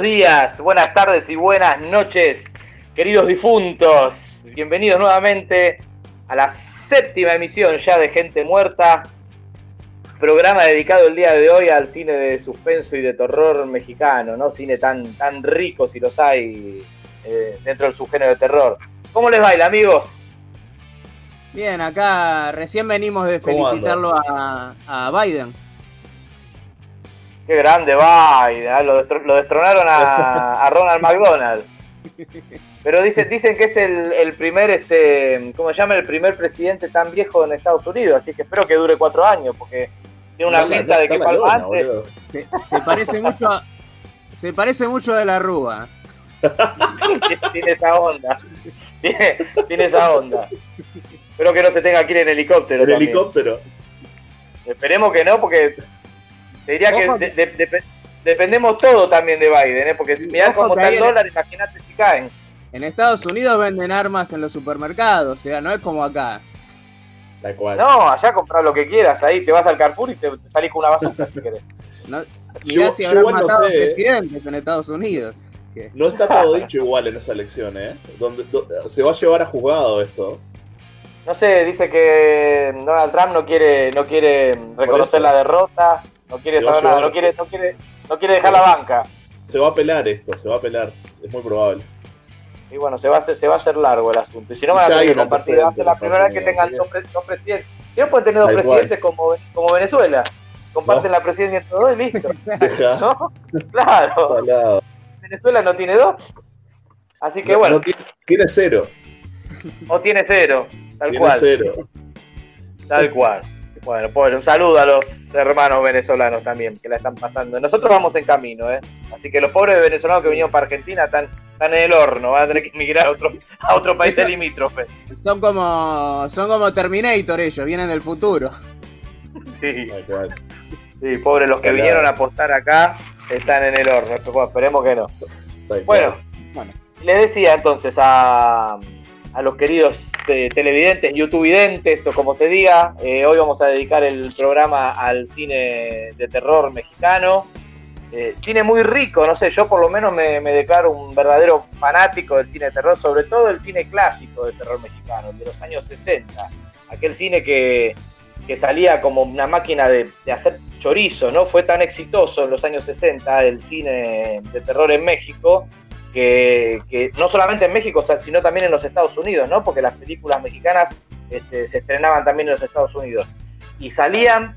Buenos días, buenas tardes y buenas noches, queridos difuntos. Bienvenidos nuevamente a la séptima emisión ya de Gente Muerta, programa dedicado el día de hoy al cine de suspenso y de terror mexicano, ¿no? Cine tan, tan rico si los hay eh, dentro del subgénero de terror. ¿Cómo les baila, amigos? Bien, acá recién venimos de felicitarlo a, a, Biden. Qué grande Biden, ¿eh? lo, destronaron a, a, Ronald McDonald. Pero dicen, dicen que es el, el, primer, este, ¿cómo se llama? El primer presidente tan viejo en Estados Unidos, así que espero que dure cuatro años, porque tiene una pinta de que palma antes. Se, se, parece mucho a, se parece mucho de la Rúa. tiene esa onda. Tiene, esa onda. Espero que no se tenga que ir en helicóptero. En helicóptero. Esperemos que no, porque te diría que dependemos todo también de Biden, ¿eh? porque si mirá cómo está el dólar, imagínate si caen. En Estados Unidos venden armas en los supermercados, o sea, no es como acá. No, allá compras lo que quieras, ahí te vas al Carrefour y te, salís con una bazooka si querés. No, mirá si habrán matado ¿eh? presidentes en Estados Unidos. No está todo dicho igual en esa elección, ¿eh? Donde, se va a llevar a juzgado esto. No sé, dice que Donald Trump no quiere, no quiere reconocer la derrota, no quiere saber nada, no quiere, no quiere, no quiere dejar la banca. Se va a pelar esto, se va a pelar, es muy probable. Y bueno, se va a hacer, se va a hacer largo el asunto. Y si no van a tener que compartir, va a ser la primera vez que tengan dos, presidentes. Si no pueden tener dos presidentes como, como Venezuela. Comparten la presidencia entre dos y listo. ¿No? Claro. Venezuela no tiene dos. Así que bueno. tiene, cero. O tiene cero, tal cual. Cero. Tal cual. Bueno, pues un saludo a los hermanos venezolanos también que la están pasando. Nosotros vamos en camino, ¿eh? Así que los pobres venezolanos que vinieron para Argentina están, están en el horno, van a tener que emigrar a otro, a otro país limítrofe. Son como, son como Terminator ellos, vienen del futuro. Sí. Sí, pobres los que vinieron a apostar acá están en el horno. esperemos que no. Bueno, bueno, le decía entonces a, a los queridos eh, televidentes, youtubevidentes o como se diga, eh, hoy vamos a dedicar el programa al cine de terror mexicano. Eh, cine muy rico, no sé, yo por lo menos me, declaro un verdadero fanático del cine de terror, sobre todo el cine clásico de terror mexicano, de los años 60. Aquel cine que, que salía como una máquina de, hacer chorizo, ¿no? Fue tan exitoso en los años 60 el cine de terror en México, que, no solamente en México, sino también en los Estados Unidos, ¿no? Porque las películas mexicanas este, se estrenaban también en los Estados Unidos. Y salían,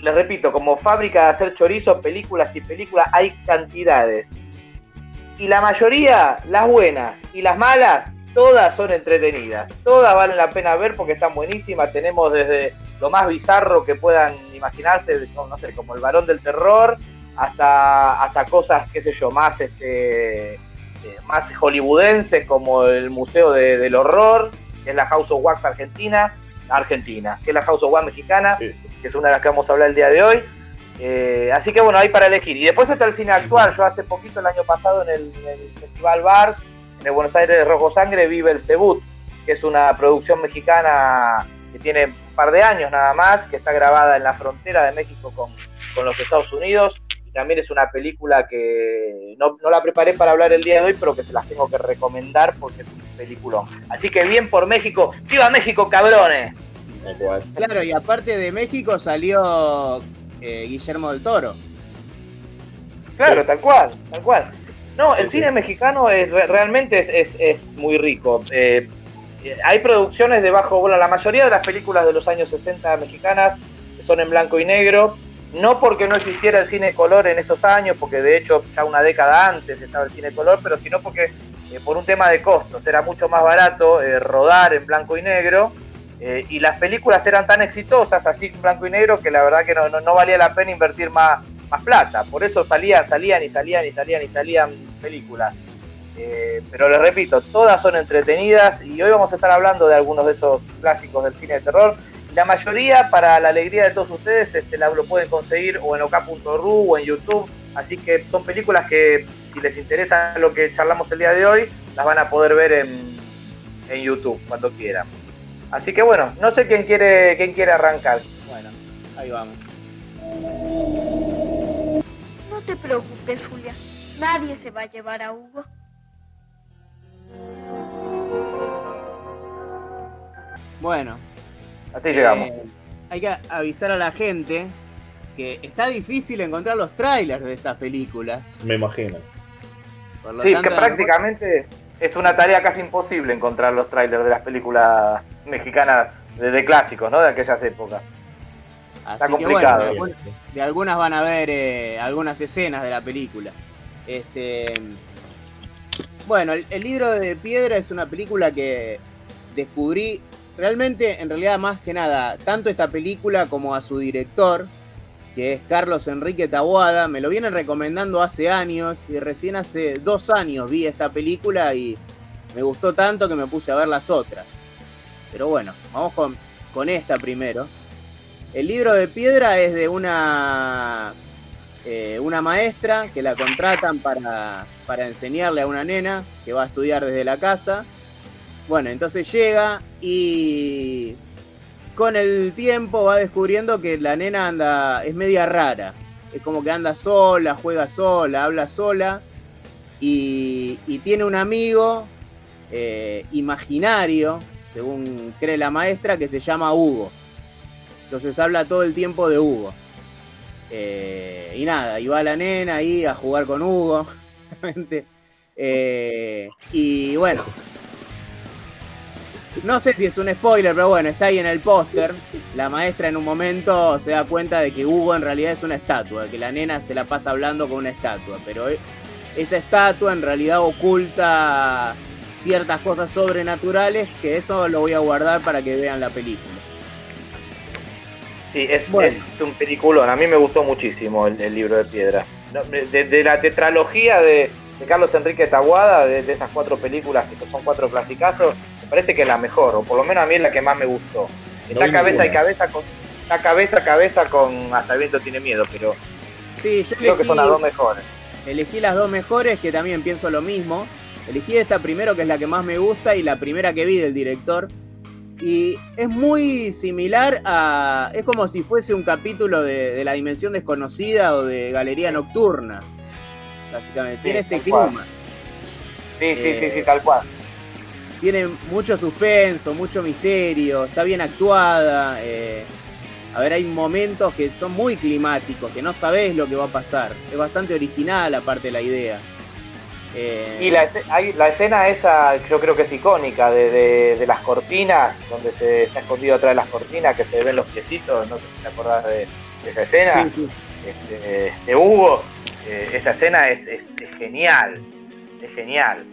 les repito, como fábrica de hacer chorizo, películas y películas, hay cantidades. Y la mayoría, las buenas y las malas, todas son entretenidas. Todas valen la pena ver porque están buenísimas. Tenemos desde lo más bizarro que puedan imaginarse, no sé, como el varón del terror, hasta, hasta cosas, qué sé yo, más, este, más hollywoodenses como el Museo de, del Horror, que es la House of Wax Argentina, Argentina, que es la House of Wax mexicana, sí. que es una de las que vamos a hablar el día de hoy. Eh, así que bueno, hay para elegir. Y después está el cine actual. Yo hace poquito, el año pasado, en el, en el Festival Bars, en el Buenos Aires de Rojo Sangre, vive el Cebut, que es una producción mexicana que tiene un par de años nada más, que está grabada en la frontera de México con, con los Estados Unidos. También es una película que no, no, la preparé para hablar el día de hoy, pero que se las tengo que recomendar porque es un peliculón. Así que bien por México. ¡Viva México, cabrones! Claro, y aparte de México salió eh, Guillermo del Toro. Claro, tal cual, tal cual. No, sí, el sí. cine mexicano es realmente es, es, es muy rico. Eh, hay producciones de bajo, bueno, la mayoría de las películas de los años 60 mexicanas son en blanco y negro, no porque no existiera el cine color en esos años, porque de hecho ya una década antes estaba el cine color, pero sino porque eh, por un tema de costos era mucho más barato eh, rodar en blanco y negro eh, y las películas eran tan exitosas así en blanco y negro que la verdad que no, valía la pena invertir más, plata, por eso salían, salían y salían y salían y salían películas. Pero les repito, todas son entretenidas y hoy vamos a estar hablando de algunos de esos clásicos del cine de terror. La mayoría, para la alegría de todos ustedes, este, la, lo pueden conseguir o en ok.ru o en YouTube. Así que son películas que, si les interesa lo que charlamos el día de hoy, las van a poder ver en, en YouTube cuando quieran. Así que bueno, no sé quién quiere, quién quiere arrancar. Bueno, ahí vamos. No te preocupes, Julia. Nadie se va a llevar a Hugo. Bueno. Así llegamos. Eh, hay que avisar a la gente que está difícil encontrar los trailers de estas películas. Me imagino. Sí, que prácticamente es una tarea casi imposible encontrar los trailers de las películas mexicanas de, clásicos, ¿no? De aquellas épocas. Está complicado. de, algunas van a ver eh, algunas escenas de la película. Este, bueno, el, libro de piedra es una película que descubrí realmente, en realidad, más que nada, tanto esta película como a su director, que es Carlos Enrique Taboada, me lo vienen recomendando hace años y recién hace dos años vi esta película y me gustó tanto que me puse a ver las otras. Pero bueno, vamos con, con esta primero. El libro de piedra es de una, eh, una maestra que la contratan para, para enseñarle a una nena que va a estudiar desde la casa. Bueno, entonces llega y con el tiempo va descubriendo que la nena anda, es media rara. Es como que anda sola, juega sola, habla sola. Y, tiene un amigo eh, imaginario, según cree la maestra, que se llama Hugo. Entonces habla todo el tiempo de Hugo. Eh, y nada, y va la nena ahí a jugar con Hugo. Eh, y bueno, no sé si es un spoiler, pero bueno, está ahí en el póster. La maestra en un momento se da cuenta de que Hugo en realidad es una estatua, que la nena se la pasa hablando con una estatua, pero esa estatua en realidad oculta ciertas cosas sobrenaturales que eso lo voy a guardar para que vean la película. Sí, es, un peliculón. A mí me gustó muchísimo el, libro de piedra. De, la tetralogía de, Carlos Enrique Taguada, de, esas cuatro películas que son cuatro clasicazos, me parece que es la mejor, o por lo menos a mí es la que más me gustó. Está cabeza y cabeza con. Está cabeza a cabeza con Hasta el viento tiene miedo, pero. Sí, yo creo que son las dos mejores. Elegí las dos mejores, que también pienso lo mismo. Elegí esta primero, que es la que más me gusta, y la primera que vi del director, y es muy similar a. Es como si fuese un capítulo de, La Dimensión Desconocida o de Galería Nocturna. Básicamente. tiene ese clima. Sí, sí, sí, sí, tal cual. Tiene mucho suspenso, mucho misterio, está bien actuada. Eh, a ver, hay momentos que son muy climáticos, que no sabes lo que va a pasar. Es bastante original, aparte de la idea. Eh, y la, la, escena esa, yo creo que es icónica, de, las cortinas, donde se está escondido atrás de las cortinas, que se ven los piecitos, no sé si te acordás de, esa escena, este, de Hugo. Eh, esa escena es, genial, es genial.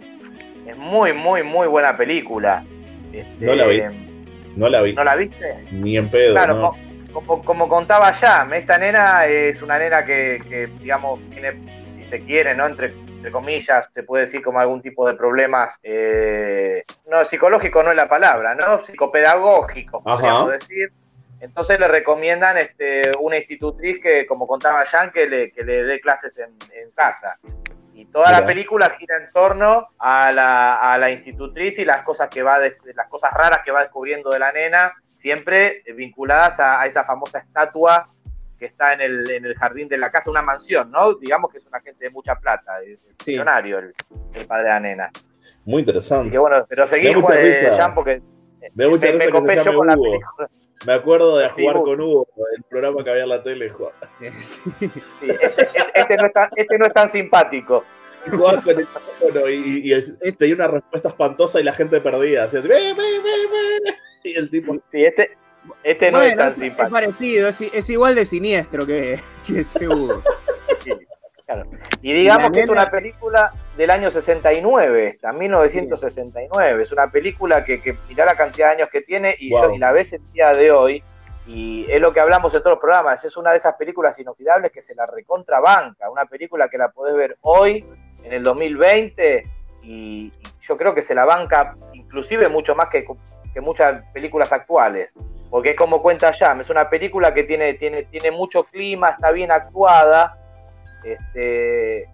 Es muy, muy, muy buena película. Este, no la vi. No la vi. ¿No la viste? Ni en pedo. Claro, como, contaba ya, esta nena es una nena que, que digamos, tiene, si se quiere, ¿no? Entre entre comillas, se puede decir como algún tipo de problemas, eh, no, psicológico no es la palabra, ¿no? Psicopedagógico, podríamos decir. Entonces le recomiendan este, una institutriz que, como contaba Jan, que le, que le dé clases en, casa. Y toda la película gira en torno a la, a la institutriz y las cosas que va las cosas raras que va descubriendo de la nena, siempre vinculadas a esa famosa estatua que está en el, en el jardín de la casa, una mansión, ¿no? Digamos que es una gente de mucha plata, es millonario el, padre de la nena. Muy interesante. bueno, pero seguí, Jean, porque me, me, me copé yo con la película. Me acuerdo de jugar con Hugo, el programa que había en la tele. Sí, este, este, no es tan, este no es tan simpático. Jugaba con el teléfono y, y, tenía una respuesta espantosa y la gente perdía. y el tipo. Sí, este, este no es tan simpático. Es parecido, es, igual de siniestro que, que seguro. Y digamos que es una película del año 69, esta, 1969. Es una película que, que mirá la cantidad de años que tiene y, y la ves el día de hoy. Y es lo que hablamos en todos los programas. Es una de esas películas inoxidables que se la recontrabanca. Una película que la podés ver hoy, en el 2020, y yo creo que se la banca inclusive mucho más que que muchas películas actuales. Porque es como cuenta Jam, es una película que tiene, tiene, tiene mucho clima, está bien actuada, este,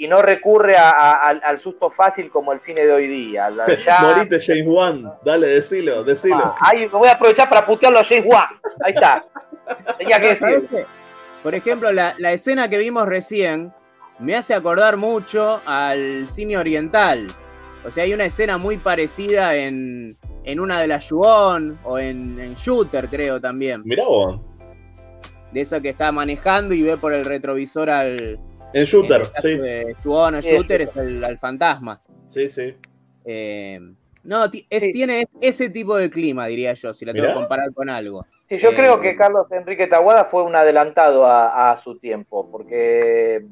y no recurre al susto fácil como el cine de hoy día. Morite James Wan, dale, decilo, decilo. Ah, ahí me voy a aprovechar para putearlo a James Wan. Ahí está. Tenía que decir. Por ejemplo, la, escena que vimos recién, me hace acordar mucho al cine oriental. O sea, hay una escena muy parecida en, en una de las Yuon o en, Shooter, creo también. Mirá vos. De eso que está manejando y ve por el retrovisor al. En Shooter, sí. o Shooter es el, fantasma. Sí, sí. Eh, no, tiene ese tipo de clima, diría yo, si la tengo que comparar con algo. Sí, yo creo eh, que Carlos Enrique Taguada fue un adelantado a, su tiempo, porque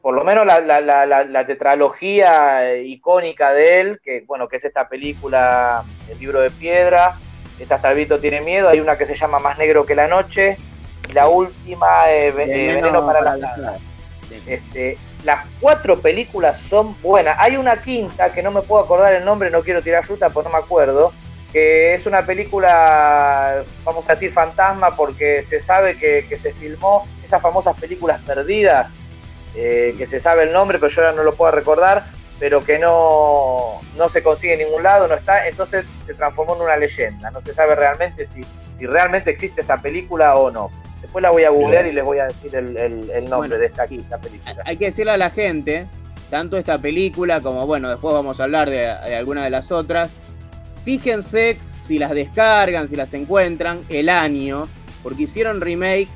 por lo menos la, tetralogía icónica de él, que bueno, que es esta película, El libro de piedra, es Hasta el viento tiene miedo, hay una que se llama Más negro que la noche, y la última, eh, Veneno, para, la las este, las cuatro películas son buenas. Hay una quinta que no me puedo acordar el nombre, no quiero tirar fruta porque no me acuerdo, que es una película, vamos a decir, fantasma porque se sabe que, se filmó esas famosas películas perdidas, eh, que se sabe el nombre, pero yo ahora no lo puedo recordar, pero que no, no se consigue en ningún lado, no está, entonces se transformó en una leyenda. No se sabe realmente si, si realmente existe esa película o no. Después la voy a googlear y les voy a decir el, nombre de esta, película. Hay que decirle a la gente, tanto esta película como, bueno, después vamos a hablar de, de alguna de las otras. Fíjense si las descargan, si las encuentran, el año, porque hicieron remake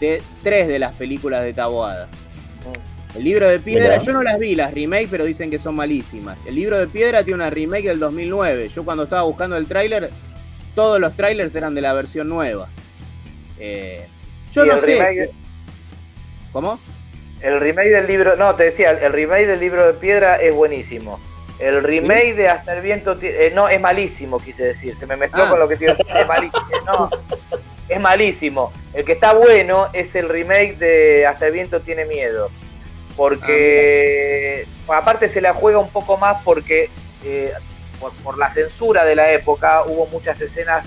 de tres de las películas de Taboada. Mm. El libro de piedra, yo no las vi las remake, pero dicen que son malísimas. El libro de piedra tiene una remake del 2009. Yo cuando estaba buscando el tráiler, todos los trailers eran de la versión nueva. Eh, yo no sé. ¿Cómo? El remake del libro, no, te decía, el remake del libro de piedra es buenísimo. El remake de Hasta el viento, eh, no, es malísimo, quise decir. Se me mezcló ah. con lo que tiene. Es malísimo. No, es malísimo. El que está bueno es el remake de Hasta el viento tiene miedo. Porque, ah, aparte, se la juega un poco más porque, eh, por, la censura de la época, hubo muchas escenas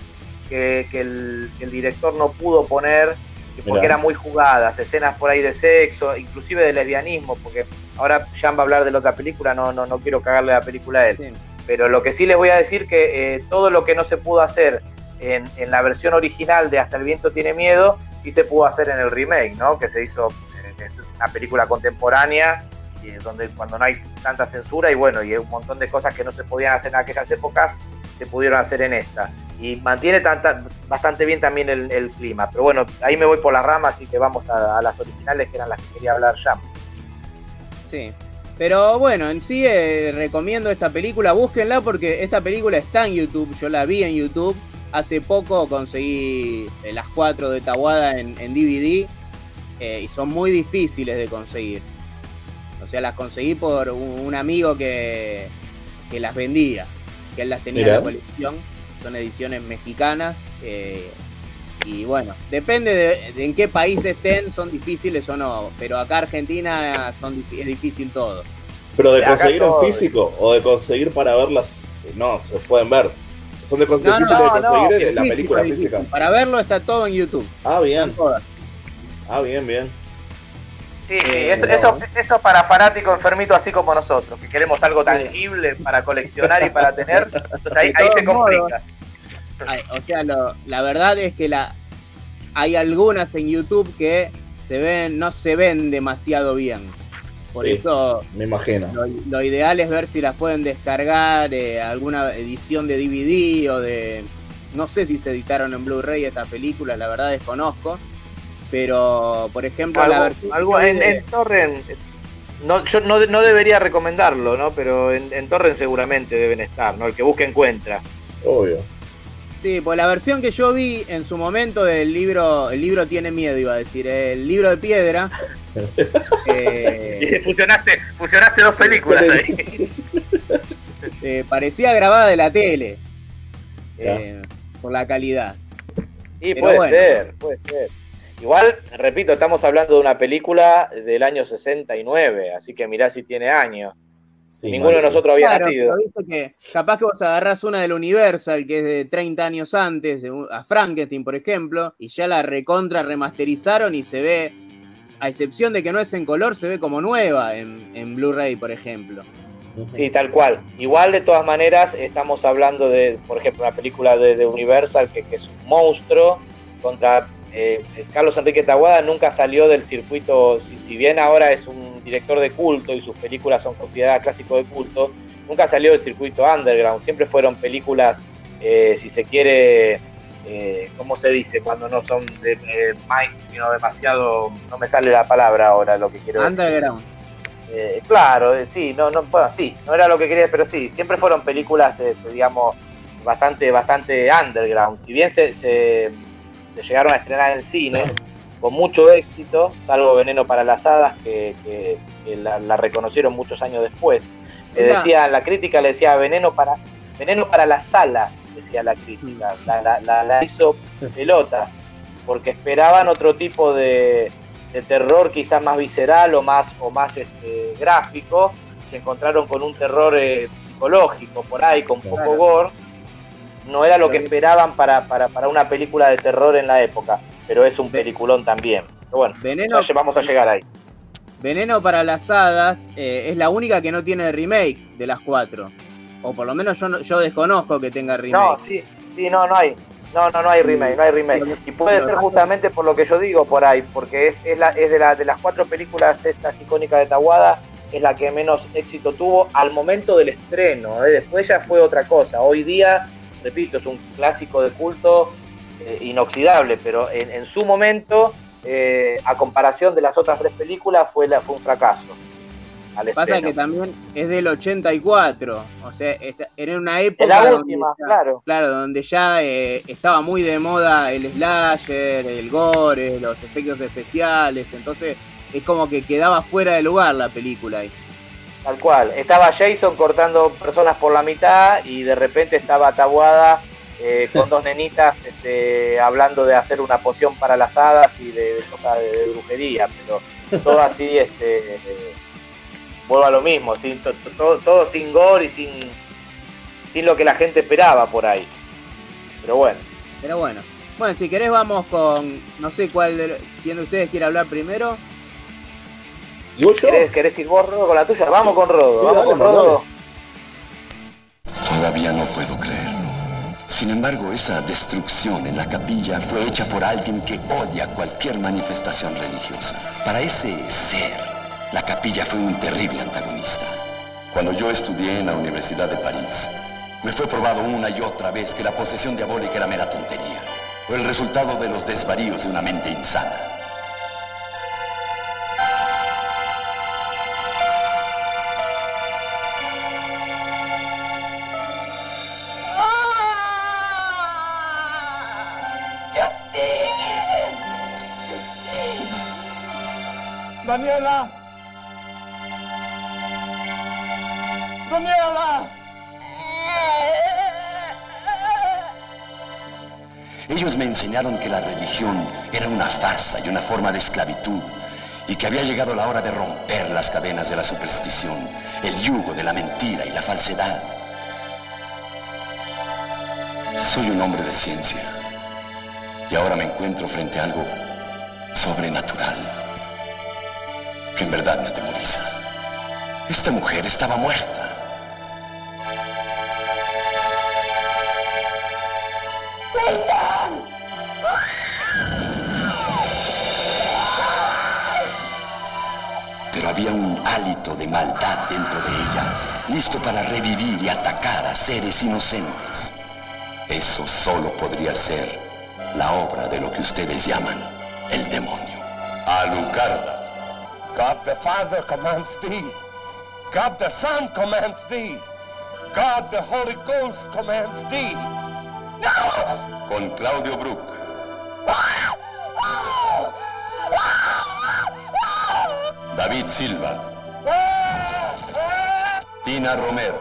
que, el, que el director no pudo poner porque eran muy jugadas, escenas por ahí de sexo, inclusive de lesbianismo, porque ahora Jan va a hablar de la otra película, no, no, no quiero cagarle la película a él. Pero lo que sí les voy a decir que eh, todo lo que no se pudo hacer en, en, la versión original de Hasta el viento tiene miedo, sí se pudo hacer en el remake, ¿no? Que se hizo en una película contemporánea, donde cuando no hay tanta censura y bueno, y un montón de cosas que no se podían hacer en aquellas épocas, se pudieron hacer en esta y mantiene tanta, bastante bien también el, clima. Pero bueno, ahí me voy por las ramas, y que vamos a, las originales que eran las que quería hablar ya. Sí. Pero bueno, en sí eh, recomiendo esta película, búsquenla porque esta película está en YouTube, yo la vi en YouTube, hace poco conseguí eh, las cuatro de Tawada en, DVD eh, y son muy difíciles de conseguir. O sea, las conseguí por un, amigo que, que, las vendía, que él las tenía en la colección son ediciones mexicanas. Eh, y bueno, depende de, en qué país estén, son difíciles o no. Pero acá Argentina son, es difícil todo. Pero de conseguir en físico o de conseguir para verlas, no, se pueden ver. Son de, difíciles de conseguir la película física. Para verlo está todo en YouTube. Ah, bien. Ah, bien, bien. Sí, eh, eso, eso, para fanáticos enfermitos así como nosotros, que queremos algo tangible para coleccionar y para tener. Entonces ahí, ahí se complica o sea, la verdad es que la, hay algunas en YouTube que se ven, no se ven demasiado bien. Por eso me imagino. Lo, ideal es ver si las pueden descargar, eh, alguna edición de DVD o de. No sé si se editaron en Blu-ray estas películas, la verdad desconozco. Pero, por ejemplo, la versión. Algo en, Torrent. No, yo no, no, debería recomendarlo, ¿no? Pero en, en Torrent seguramente deben estar, ¿no? El que busque encuentra. Obvio. Sí, pues la versión que yo vi en su momento del libro, el libro tiene miedo, iba a decir, el libro de piedra. eh, fusionaste dos películas ahí. Eh, parecía grabada de la tele. Eh, por la calidad. Y puede ser, puede ser. Igual, repito, estamos hablando de una película del año 69, así que mirá si tiene años. Ninguno de nosotros había nacido. que capaz que vos agarrás una del Universal, que es de 30 años antes, a Frankenstein, por ejemplo, y ya la recontra remasterizaron y se ve, a excepción de que no es en color, se ve como nueva en, Blu-ray, por ejemplo. Sí, tal cual. Igual, de todas maneras, estamos hablando de, por ejemplo, una película de, Universal que, es un monstruo contra eh, Carlos Enrique Taguada nunca salió del circuito, si, bien ahora es un director de culto y sus películas son consideradas clásicos de culto, nunca salió del circuito underground, siempre fueron películas, eh, si se quiere, eh, ¿cómo se dice? Cuando no son de, sino demasiado, no me sale la palabra ahora lo que quiero decir. Underground. claro, sí, no, no, bueno, sí, no era lo que quería, pero sí, siempre fueron películas, digamos, bastante, bastante underground. Si bien se, se, llegaron a estrenar en cine con mucho éxito, salvo Veneno para las Hadas, que, la, reconocieron muchos años después. Le decía, la crítica le decía Veneno para, veneno para las alas, decía la crítica. Mm. La, la, hizo pelota, porque esperaban otro tipo de, terror quizás más visceral o más, o más este, gráfico. Se encontraron con un terror eh, psicológico por ahí, con poco gore no era lo que esperaban para, una película de terror en la época, pero es un peliculón también. Pero bueno, Veneno, vamos a llegar ahí. Veneno para las hadas eh, es la única que no tiene remake de las cuatro. O por lo menos yo, yo desconozco que tenga remake. No, sí, sí, no, no hay. No, no, no hay remake, no hay remake. Y puede ser justamente por lo que yo digo por ahí, porque es, es, la, es de, la, de las cuatro películas estas icónicas de Tawada, es la que menos éxito tuvo al momento del estreno. ¿eh? Después ya fue otra cosa. Hoy día repito, es un clásico de culto eh, inoxidable, pero en, su momento, eh, a comparación de las otras tres películas, fue, la, fue un fracaso. Pasa que también es del 84, o sea, era una época la última, donde, claro. claro, donde ya eh, estaba muy de moda el slasher, el gore, los efectos especiales, entonces es como que quedaba fuera de lugar la película ahí. Tal cual. Estaba Jason cortando personas por la mitad y de repente estaba Tabuada eh, con dos nenitas este, hablando de hacer una poción para las hadas y de, cosas de, brujería, pero todo así, este, vuelvo a lo mismo, sin, todo, sin gore y sin, sin lo que la gente esperaba por ahí. Pero bueno. Pero bueno. Bueno, si querés vamos con, no sé cuál de, quién de ustedes quiere hablar primero. ¿Querés, ir vos, Rodo, con la tuya? Vamos con Rodo, vamos con Rodo. Todavía no puedo creerlo. Sin embargo, esa destrucción en la capilla fue hecha por alguien que odia cualquier manifestación religiosa. Para ese ser, la capilla fue un terrible antagonista. Cuando yo estudié en la Universidad de París, me fue probado una y otra vez que la posesión diabólica era mera tontería. Fue el resultado de los desvaríos de una mente insana. Daniela. Daniela. Ellos me enseñaron que la religión era una farsa y una forma de esclavitud y que había llegado la hora de romper las cadenas de la superstición, el yugo de la mentira y la falsedad. Soy un hombre de ciencia y ahora me encuentro frente a algo sobrenatural en verdad me atemoriza. Esta mujer estaba muerta. Pero había un hálito de maldad dentro de ella, listo para revivir y atacar a seres inocentes. Eso solo podría ser la obra de lo que ustedes llaman el demonio. Alucarda. God the Father commands thee. God the Son commands thee. God the Holy Ghost commands thee. No! Con Claudio Brook. David Silva. Tina Romero.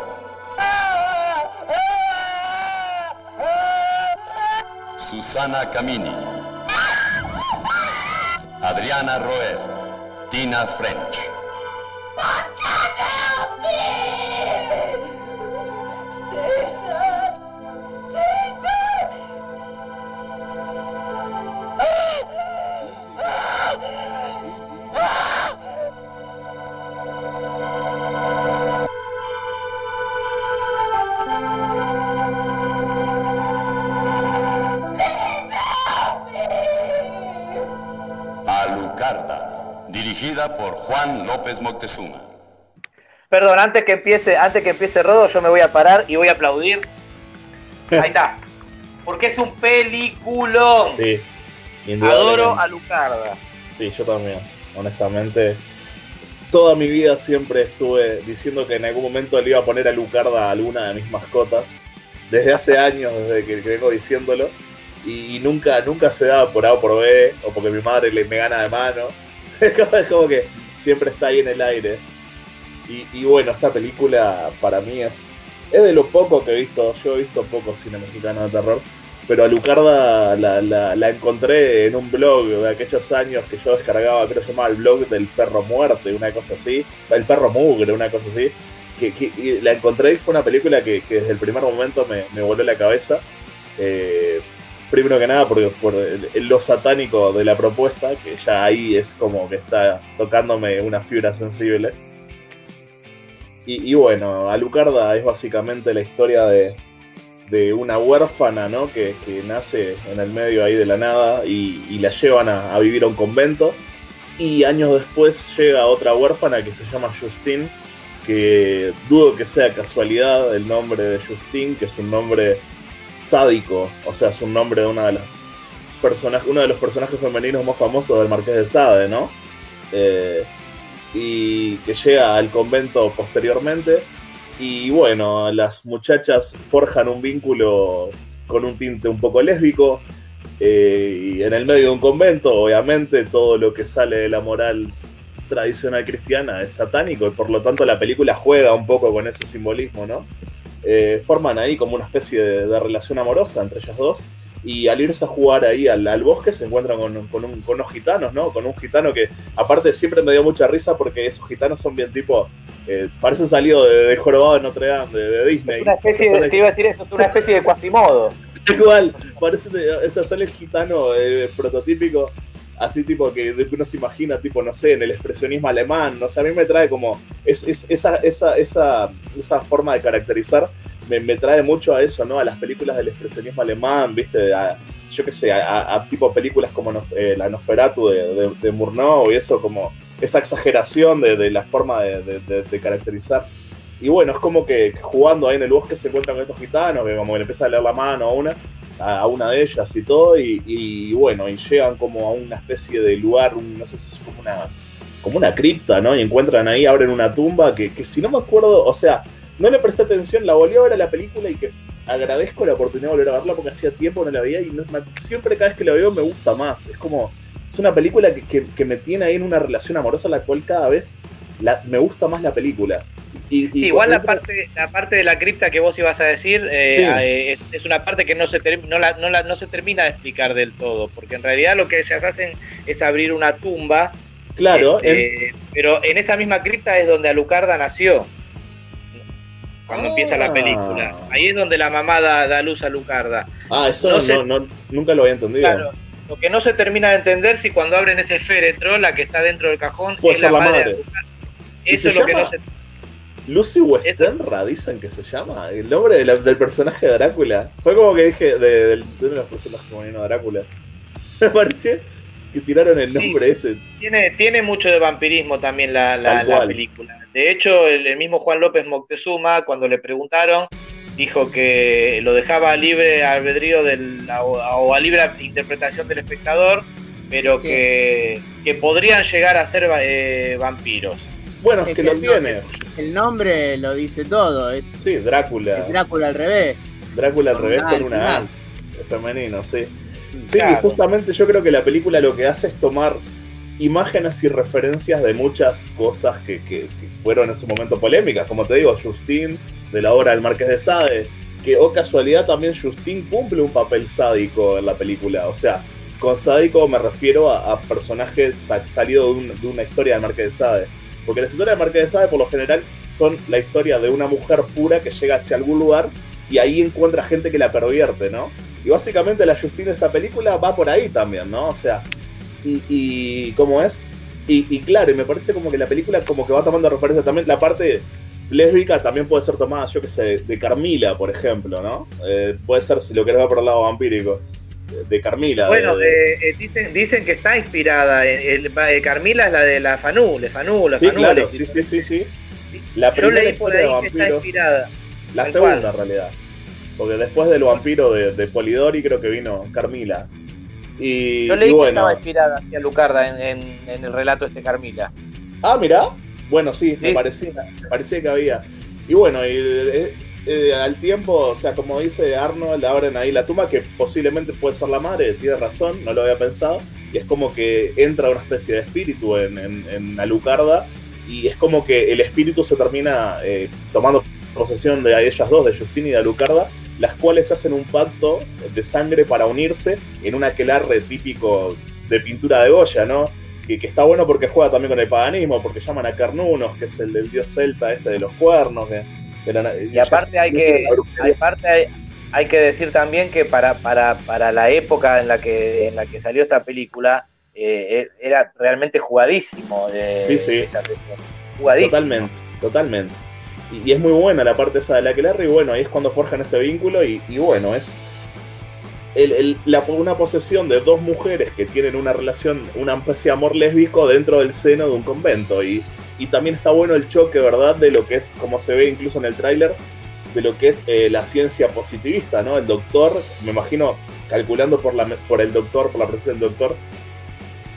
Susana Camini. Adriana Roer. Tina French. Dirigida por Juan López Moctezuma. Perdón, antes que empiece, antes que empiece Rodo, yo me voy a parar y voy a aplaudir. Ahí está. Porque es un peliculón. Sí. Adoro a Lucarda. Sí, yo también. Honestamente, toda mi vida siempre estuve diciendo que en algún momento le iba a poner a Lucarda a alguna de mis mascotas. Desde hace años, desde que vengo diciéndolo. Y, nunca, nunca se daba por A o por B, o porque mi madre le, me gana de mano. Es como que siempre está ahí en el aire. Y, bueno, esta película para mí es, es de lo poco que he visto. Yo he visto poco cine mexicano de terror. Pero a Lucarda la, la, encontré en un blog de aquellos años que yo descargaba, creo que se llamaba el blog del perro muerte, una cosa así. El perro mugre, una cosa así. Que, la encontré y fue una película que, desde el primer momento me, me voló la cabeza. Eh, primero que nada por, por lo satánico de la propuesta, que ya ahí es como que está tocándome una fibra sensible. Y, bueno, Alucarda es básicamente la historia de, una huérfana, ¿no? Que, nace en el medio ahí de la nada y, la llevan a, vivir a un convento. Y años después llega otra huérfana que se llama Justine, que dudo que sea casualidad el nombre de Justine, que es un nombre sádico, o sea, es un nombre de una de las personajes, uno de los personajes femeninos más famosos del Marqués de Sade, ¿no? Eh, y que llega al convento posteriormente. Y bueno, las muchachas forjan un vínculo con un tinte un poco lésbico. Eh, y en el medio de un convento, obviamente, todo lo que sale de la moral tradicional cristiana es satánico y por lo tanto la película juega un poco con ese simbolismo, ¿no? Eh, forman ahí como una especie de, relación amorosa entre ellas dos. Y al irse a jugar ahí al, bosque se encuentran con, con, unos gitanos, ¿no? Con un gitano que, aparte, siempre me dio mucha risa porque esos gitanos son bien tipo. Eh, parecen salidos de, de, Jorobado de Notre Dame, de, Disney. una especie de, te iba a decir eso, es una especie de cuasimodo. Igual, parece, ese son el gitano eh, prototípico así tipo que uno se imagina, tipo, no sé, en el expresionismo alemán, no sé, a mí me trae como es, esa, esa, esa, esa, forma de caracterizar, me, me, trae mucho a eso, ¿no? A las películas del expresionismo alemán, ¿viste? yo qué sé, a, tipo películas como eh, la Nosferatu de, de, Murnau y eso, como esa exageración de, la forma de, caracterizar. Y bueno, es como que jugando ahí en el bosque se encuentran con estos gitanos, que como que le empieza a leer la mano a una, a una de ellas y todo, y, bueno, y llegan como a una especie de lugar, no sé si es como una, como una cripta, ¿no? Y encuentran ahí, abren una tumba que, que si no me acuerdo, o sea, no le presté atención, la volví a ver a la película y que agradezco la oportunidad de volver a verla porque hacía tiempo no la veía y siempre cada vez que la veo me gusta más. Es como, es una película que, me tiene ahí en una relación amorosa la cual cada vez me gusta más la película. Y, igual la parte, la parte de la cripta que vos ibas a decir eh, eh, es, una parte que no se, no, la, no, la, no se termina de explicar del todo, porque en realidad lo que se hacen es abrir una tumba. Claro. Este, pero en esa misma cripta es donde Alucarda nació. Cuando empieza la película. Ah. Ahí es donde la mamá da, luz a Lucarda. Ah, eso no, nunca lo había entendido. Claro, lo que no se termina de entender si cuando abren ese féretro, la que está dentro del cajón, es la, madre. Eso es lo que no se Lucy Westenra, dicen que se llama. El nombre del personaje de Drácula. Fue como que dije de, uno de los personajes femeninos de Drácula. Me pareció que tiraron el nombre ese. Tiene, tiene mucho de vampirismo también la, la, película. De hecho, el, mismo Juan López Moctezuma, cuando le preguntaron, dijo que lo dejaba libre albedrío del, o, a libre interpretación del espectador, pero que, que podrían llegar a ser eh, vampiros. Bueno, es, que, lo tiene. el nombre lo dice todo. Es, sí, Drácula. Drácula al revés. Drácula al revés con una A. Femenino, sí. Sí, justamente yo creo que la película lo que hace es tomar imágenes y referencias de muchas cosas que, que, fueron en su momento polémicas. Como te digo, Justin, de la obra del Marqués de Sade, que, o oh casualidad, también Justin cumple un papel sádico en la película. O sea, con sádico me refiero a, personajes salidos de, de, una historia del Marqués de Sade. Porque las historias de Marqués de Sade, por lo general, son la historia de una mujer pura que llega hacia algún lugar y ahí encuentra gente que la pervierte, ¿no? Y básicamente la Justine de esta película va por ahí también, ¿no? O sea, y, ¿cómo es? Y, claro, y me parece como que la película como que va tomando referencia también, la parte lésbica también puede ser tomada, yo que sé, de Carmila, por ejemplo, ¿no? Eh, puede ser si lo querés ver por el lado vampírico. De Carmila. Bueno, eh, dicen, dicen que está inspirada. El, Carmila es la de la Fanú, de Fanú, la sí, Claro, sí, sí, sí, sí. La Yo leí por ahí que está inspirada. La segunda, en realidad. Porque después del vampiro de, Polidori creo que vino Carmila. Y, Yo leí bueno. que estaba inspirada hacia Lucarda en, el relato este Carmila. Ah, mira. Bueno, sí, Me, parecía, me parecía que había. Y bueno, y, eh, al tiempo, o sea, como dice Arnold, abren ahí la tumba, que posiblemente puede ser la madre, tiene razón, no lo había pensado, y es como que entra una especie de espíritu en, en, Alucarda, y es como que el espíritu se termina eh, tomando posesión de ellas dos, de Justine y de Alucarda, las cuales hacen un pacto de sangre para unirse en un aquelarre típico de pintura de Goya, ¿no? Que, está bueno porque juega también con el paganismo, porque llaman a Carnunos, que es el del dios celta este de los cuernos, que y aparte hay que, aparte hay, que decir también que para, para, para, la época en la que, en la que salió esta película, eh, e, era realmente jugadísimo. Eh, sí, sí. jugadísimo. Totalmente, totalmente. Y, es muy buena la parte esa de la que y bueno, ahí es cuando forjan este vínculo y, bueno, es el, la, una posesión de dos mujeres que tienen una relación, una especie de amor lésbico dentro del seno de un convento y y también está bueno el choque, ¿verdad? De lo que es, como se ve incluso en el tráiler, de lo que es eh, la ciencia positivista, ¿no? El doctor, me imagino, calculando por, la, por el doctor, por la presencia del doctor,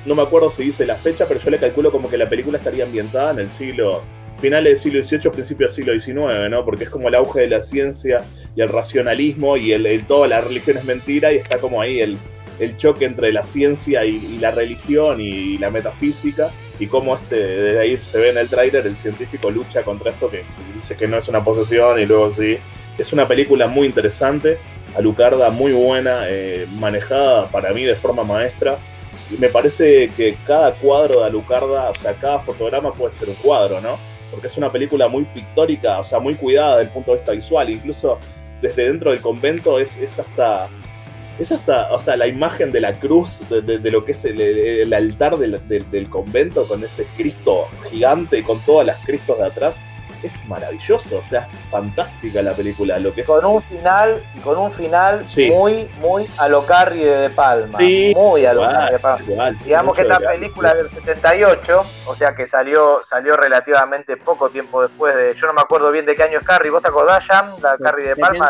no me acuerdo si dice la fecha, pero yo le calculo como que la película estaría ambientada en el siglo, finales del siglo XVIII, principio del siglo XIX, ¿no? Porque es como el auge de la ciencia y el racionalismo y el, toda la religión es mentira y está como ahí el, el choque entre la ciencia y la religión y la metafísica y cómo este, desde ahí se ve en el tráiler, el científico lucha contra esto que dice que no es una posesión y luego sí. Es una película muy interesante, Alucarda muy buena, eh, manejada para mí de forma maestra. Y me parece que cada cuadro de Alucarda, o sea, cada fotograma puede ser un cuadro, ¿no? Porque es una película muy pictórica, o sea, muy cuidada desde el punto de vista visual. Incluso desde dentro del convento es, es hasta es hasta, o sea, la imagen de la cruz, de, lo que es el, altar del, del, convento con ese Cristo gigante con todas las Cristos de atrás, es maravilloso, o sea, fantástica la película, lo que es... Con un final, con un final muy, muy a lo Carrie de Palma, muy a lo de Palma. Digamos que esta película del 78, o sea que salió, salió relativamente poco tiempo después de, yo no me acuerdo bien de qué año es Carrie, ¿vos te acordás, Jam, la Carrie de Palma?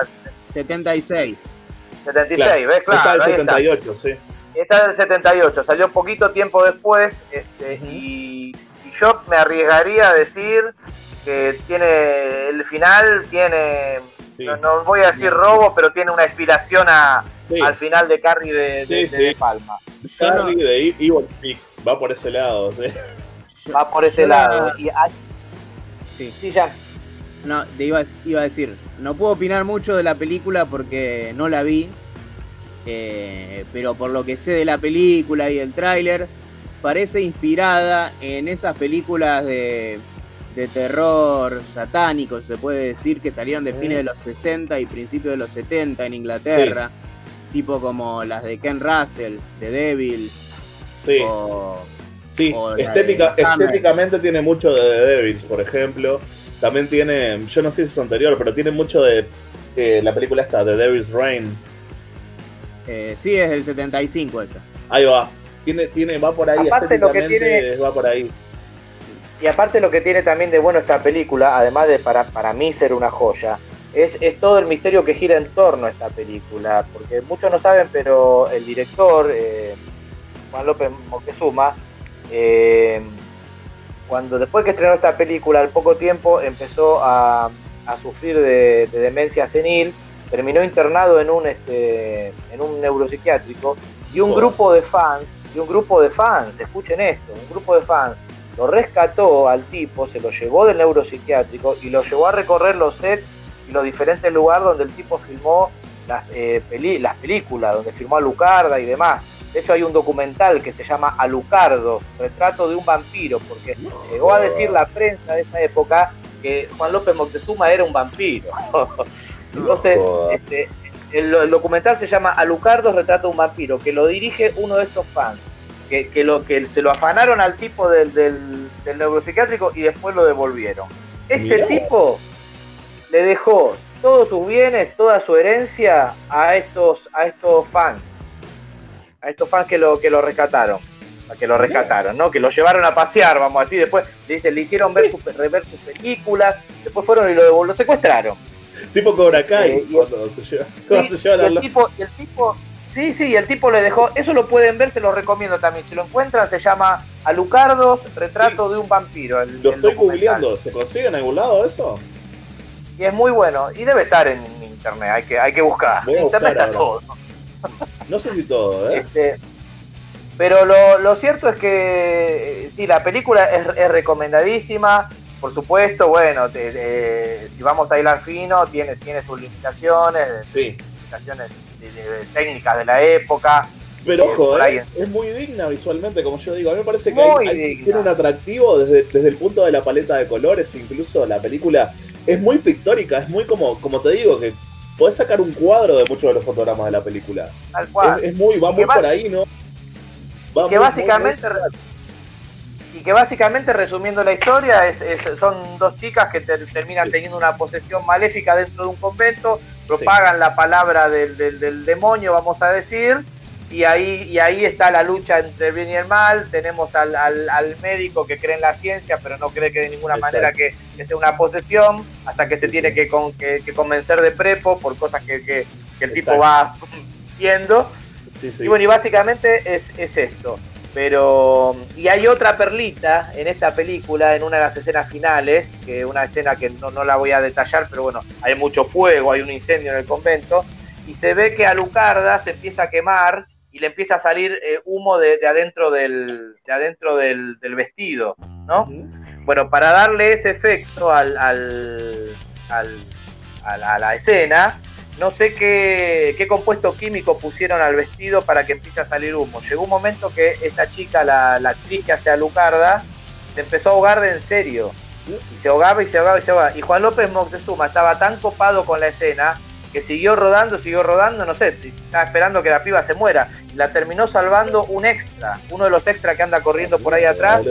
76. 76, ¿ves? Claro. Está del 78, sí. Está del 78, salió poquito tiempo después este, y, yo me arriesgaría a decir que tiene el final tiene no, voy a decir robo pero tiene una inspiración a, al final de Carrie de, de, Palma. Carrie de Evil Peak va por ese lado va por ese lado. y sí. sí ya no, te iba, iba, a decir, no puedo opinar mucho de la película porque no la vi, eh, pero por lo que sé de la película y el tráiler, parece inspirada en esas películas de, de, terror satánico, se puede decir, que salieron de fines de los 60 y principios de los 70 en Inglaterra, tipo como las de Ken Russell, de Devils. Sí. sí, Estética, estéticamente tiene mucho de The Devils, por ejemplo. También tiene, yo no sé si es anterior, pero tiene mucho de eh, la película esta, The Devil's Reign. Eh, sí, es del 75 esa. Ahí va. Tiene, tiene, va por ahí, aparte lo que tiene, va por ahí. Y aparte lo que tiene también de bueno esta película, además de para, para mí ser una joya, es, es todo el misterio que gira en torno a esta película. Porque muchos no saben, pero el director, eh, Juan López Moctezuma, eh, cuando después que estrenó esta película, al poco tiempo empezó a, sufrir de, demencia senil, terminó internado en un, este, en un neuropsiquiátrico y un grupo de fans, y un grupo de fans, escuchen esto, un grupo de fans lo rescató al tipo, se lo llevó del neuropsiquiátrico y lo llevó a recorrer los sets y los diferentes lugares donde el tipo filmó las, eh, las películas, donde filmó a Lucarda y demás. De hecho, hay un documental que se llama Alucardo, retrato de un vampiro, porque llegó a decir la prensa de esa época que Juan López Moctezuma era un vampiro. Entonces, este, el, documental se llama Alucardo, retrato de un vampiro, que lo dirige uno de estos fans, que, lo, que se lo afanaron al tipo del, del, neuropsiquiátrico y después lo devolvieron. Este tipo le dejó todos sus bienes, toda su herencia a estos, a estos fans a estos fans que lo, que lo rescataron. Que lo rescataron, ¿no? Que lo llevaron a pasear, vamos a decir. Después le, le hicieron ver, sus, rever sus películas. Después fueron y lo, lo secuestraron. Tipo Cobra Kai, eh, cuando se lleva, se el, tipo, el tipo, Sí, sí, el tipo le dejó. Eso lo pueden ver, se lo recomiendo también. Si lo encuentran, se llama Alucardos, Retrato de un vampiro. lo estoy googleando. ¿Se consigue en algún lado eso? Y es muy bueno. Y debe estar en internet. Hay que, hay que buscar. Internet está todo. No sé si todo, ¿eh? Este, pero lo, cierto es que eh, sí, la película es, recomendadísima. Por supuesto, bueno, si vamos a hilar fino, tiene, tiene sus limitaciones. Sí. Limitaciones de, técnicas de la época. Pero eh, ojo, eh, es muy digna visualmente, como yo digo. A mí me parece que tiene un atractivo desde, desde el punto de la paleta de colores, incluso la película es muy pictórica, es muy como, como te digo, que podés sacar un cuadro de muchos de los fotogramas de la película. Tal cual. Es, muy, va muy por ahí, ¿no? que básicamente y que básicamente resumiendo la historia es, son dos chicas que terminan teniendo una posesión maléfica dentro de un convento propagan la palabra del, demonio, vamos a decir, y ahí, y ahí está la lucha entre el bien y el mal. Tenemos al, médico que cree en la ciencia, pero no cree que de ninguna manera que, sea una posesión, hasta que se tiene que, convencer de prepo por cosas que, el tipo va viendo. y bueno, y básicamente es, es esto. Pero, y hay otra perlita en esta película, en una de las escenas finales, que una escena que no, no, la voy a detallar, pero bueno, hay mucho fuego, hay un incendio en el convento, y se ve que Alucarda se empieza a quemar y le empieza a salir eh, humo de, adentro, del, de adentro del, del vestido, ¿no? Bueno, para darle ese efecto al, al, al a la escena, no sé qué, compuesto químico pusieron al vestido para que empiece a salir humo. Llegó un momento que esta chica, la, actriz que hace a Lucarda, se empezó a ahogar de en serio. Y se ahogaba y se ahogaba y se ahogaba. Y Juan López Moctezuma estaba tan copado con la escena que siguió rodando, siguió rodando, no sé, estaba esperando que la piba se muera. La terminó salvando un extra, uno de los extras que anda corriendo por ahí atrás.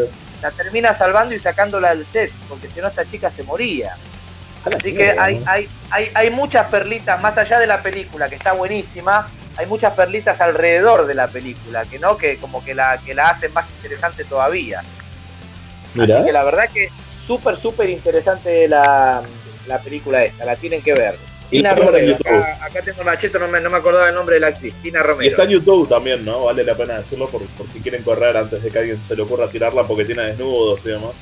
La termina salvando y sacándola del set, porque si no esta chica se moría. Así que hay, hay, hay, hay muchas perlitas, más allá de la película, que está buenísima, hay muchas perlitas alrededor de la película, que no, que como que la, que la hacen más interesante todavía. Así que la verdad que súper, súper interesante la, la película esta, la tienen que ver. Tina Romero, acá, tengo machete, no me, no me acordaba el nombre de la actriz, Tina Romero. Y está en YouTube también, ¿no? Vale la pena decirlo por, por si quieren correr antes de que alguien se le ocurra tirarla porque tiene desnudos y demás.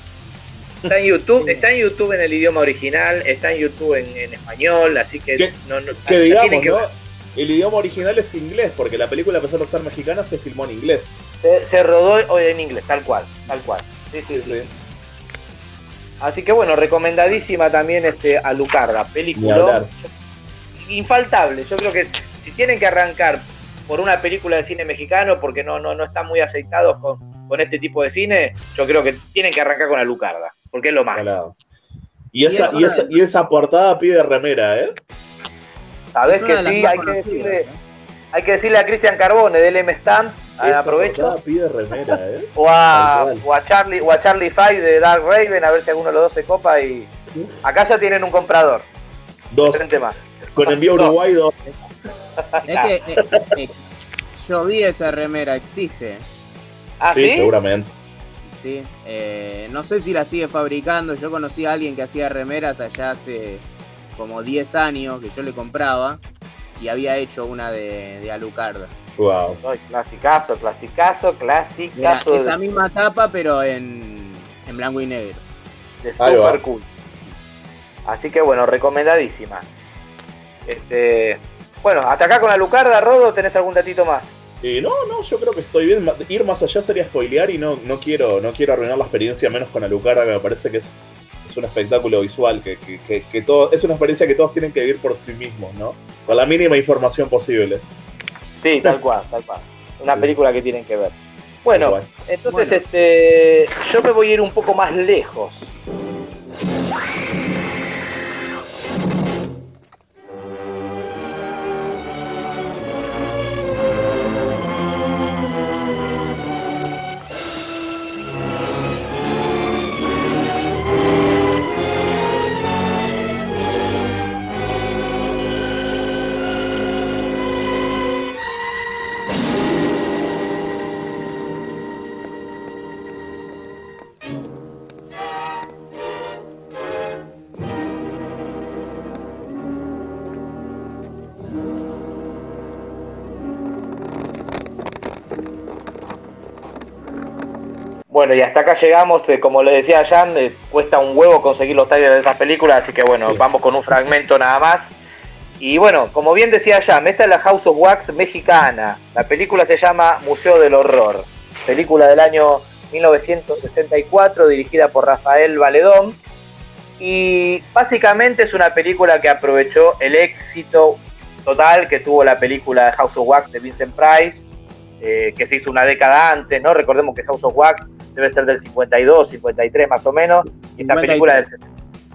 Está en YouTube, está en YouTube en el idioma original, está en YouTube en, español, así que no, no que digamos, ¿no? El idioma original es inglés, porque la película, a pesar de ser mexicana, se filmó en inglés. Se, rodó en inglés, tal cual, tal cual. Sí, sí, sí. Así que bueno, recomendadísima también este Alucarda, película infaltable. Yo creo que si tienen que arrancar por una película de cine mexicano, porque no, no, no están muy aceitados con, con este tipo de cine, yo creo que tienen que arrancar con Alucarda porque es lo más. Y esa, y, esa, y esa portada pide remera, ¿eh? Sabes que sí, hay que decirle. Hay que decirle a Cristian Carbone del M Stand, aprovecho. Pide remera, ¿eh? o, a, o, a, Charlie, o a Charlie Five de Dark Raven, a ver si alguno de los dos se copa y. Acá ya tienen un comprador. Dos. Más. Con envío Uruguay dos. Es que eh, eh, yo vi esa remera, existe. ¿Ah, sí, seguramente. Eh, no sé si la sigue fabricando. Yo conocí a alguien que hacía remeras allá hace como 10 años que yo le compraba y había hecho una de, Alucarda. Wow. clasicazo, clasicazo, clasicazo. esa misma tapa, pero en, blanco y negro. De super cool. Así que bueno, recomendadísima. Este, bueno, hasta acá con Alucarda, Rodo, ¿tenés algún datito más? Eh, no, no, yo creo que estoy bien. Ir más allá sería spoilear y no, no, quiero, no quiero arruinar la experiencia, menos con Alucarda, que me parece que es, es un espectáculo visual, que, que, todo, es una experiencia que todos tienen que vivir por sí mismos, ¿no? Con la mínima información posible. Sí, tal cual, tal cual. Una película que tienen que ver. Bueno, entonces este yo me voy a ir un poco más lejos. Y hasta acá llegamos, eh, como le decía Jan, eh, cuesta un huevo conseguir los trailers de esas películas, así que bueno, vamos con un fragmento nada más. Y bueno, como bien decía Jan, esta es la House of Wax mexicana. La película se llama Museo del Horror, película del año 1964 dirigida por Rafael Valedón. Y básicamente es una película que aprovechó el éxito total que tuvo la película House of Wax de Vincent Price, eh, que se hizo una década antes, ¿no? Recordemos que House of Wax debe ser del 52, 53 más o menos, y esta película del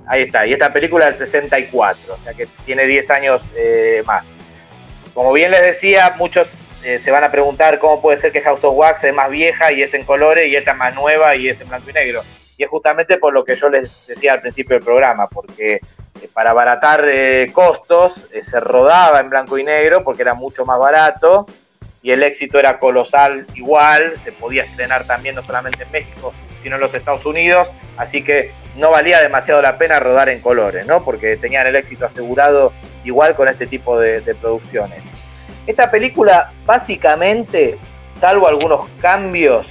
ahí está, y esta película del 64, o sea que tiene 10 años eh, más. Como bien les decía, muchos eh, se van a preguntar cómo puede ser que House of Wax es más vieja y es en colores y esta es más nueva y es en blanco y negro. Y es justamente por lo que yo les decía al principio del programa, porque para abaratar costos se rodaba en blanco y negro porque era mucho más barato y el éxito era colosal igual, se podía estrenar también no solamente en México, sino en los Estados Unidos, así que no valía demasiado la pena rodar en colores, ¿no? Porque tenían el éxito asegurado igual con este tipo de, producciones. Esta película, básicamente, salvo algunos cambios,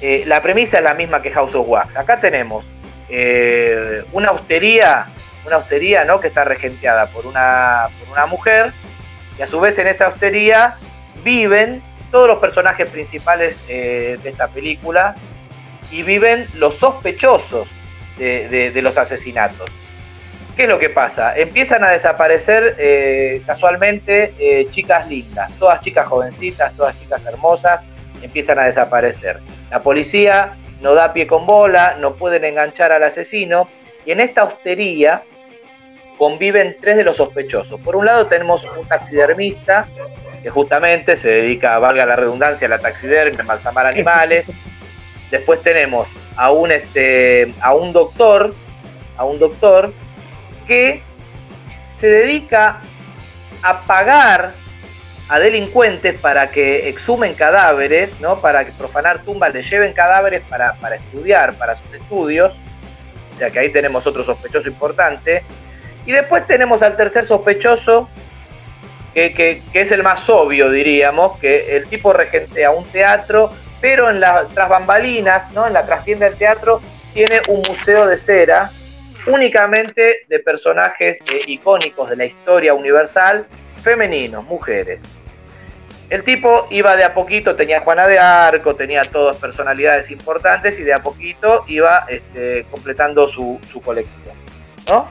eh, la premisa es la misma que House of Wax. Acá tenemos eh, una hostería, una hostería, ¿no? Que está regenteada por una, por una mujer, y a su vez en esa hostería viven todos los personajes principales eh, de esta película y viven los sospechosos de, los asesinatos. ¿Qué es lo que pasa? Empiezan a desaparecer eh, casualmente eh, chicas lindas, todas chicas jovencitas, todas chicas hermosas, empiezan a desaparecer. La policía no da pie con bola, no pueden enganchar al asesino y en esta hostería conviven tres de los sospechosos. Por un lado tenemos un taxidermista que justamente se dedica, valga la redundancia, a la taxidermia, a embalsamar animales. Después tenemos a un, este, a un doctor, a un doctor que se dedica a pagar a delincuentes para que exhumen cadáveres, ¿no? para que profanar tumbas, le lleven cadáveres para, para estudiar, para sus estudios. O sea que ahí tenemos otro sospechoso importante. Y después tenemos al tercer sospechoso, que, es el más obvio, diríamos, que el tipo regentea un teatro, pero en las tras bambalinas, ¿no? en la trastienda del teatro, tiene un museo de cera únicamente de personajes eh, icónicos de la historia universal, femeninos, mujeres. El tipo iba de a poquito, tenía Juana de Arco, tenía todas personalidades importantes y de a poquito iba este, completando su, su colección. ¿no?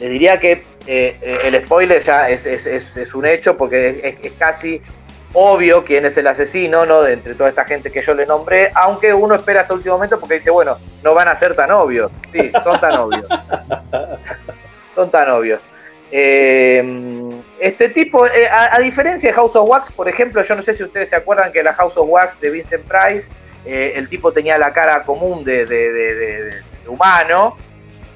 Le diría que eh, eh, el spoiler ya es, un hecho porque es, casi obvio quién es el asesino, ¿no? De entre toda esta gente que yo le nombré, aunque uno espera hasta el último momento porque dice, bueno, no van a ser tan obvios. Sí, son tan obvios. son tan obvios. Eh, este tipo, a, diferencia de House of Wax, por ejemplo, yo no sé si ustedes se acuerdan que la House of Wax de Vincent Price, el tipo tenía la cara común de, de humano,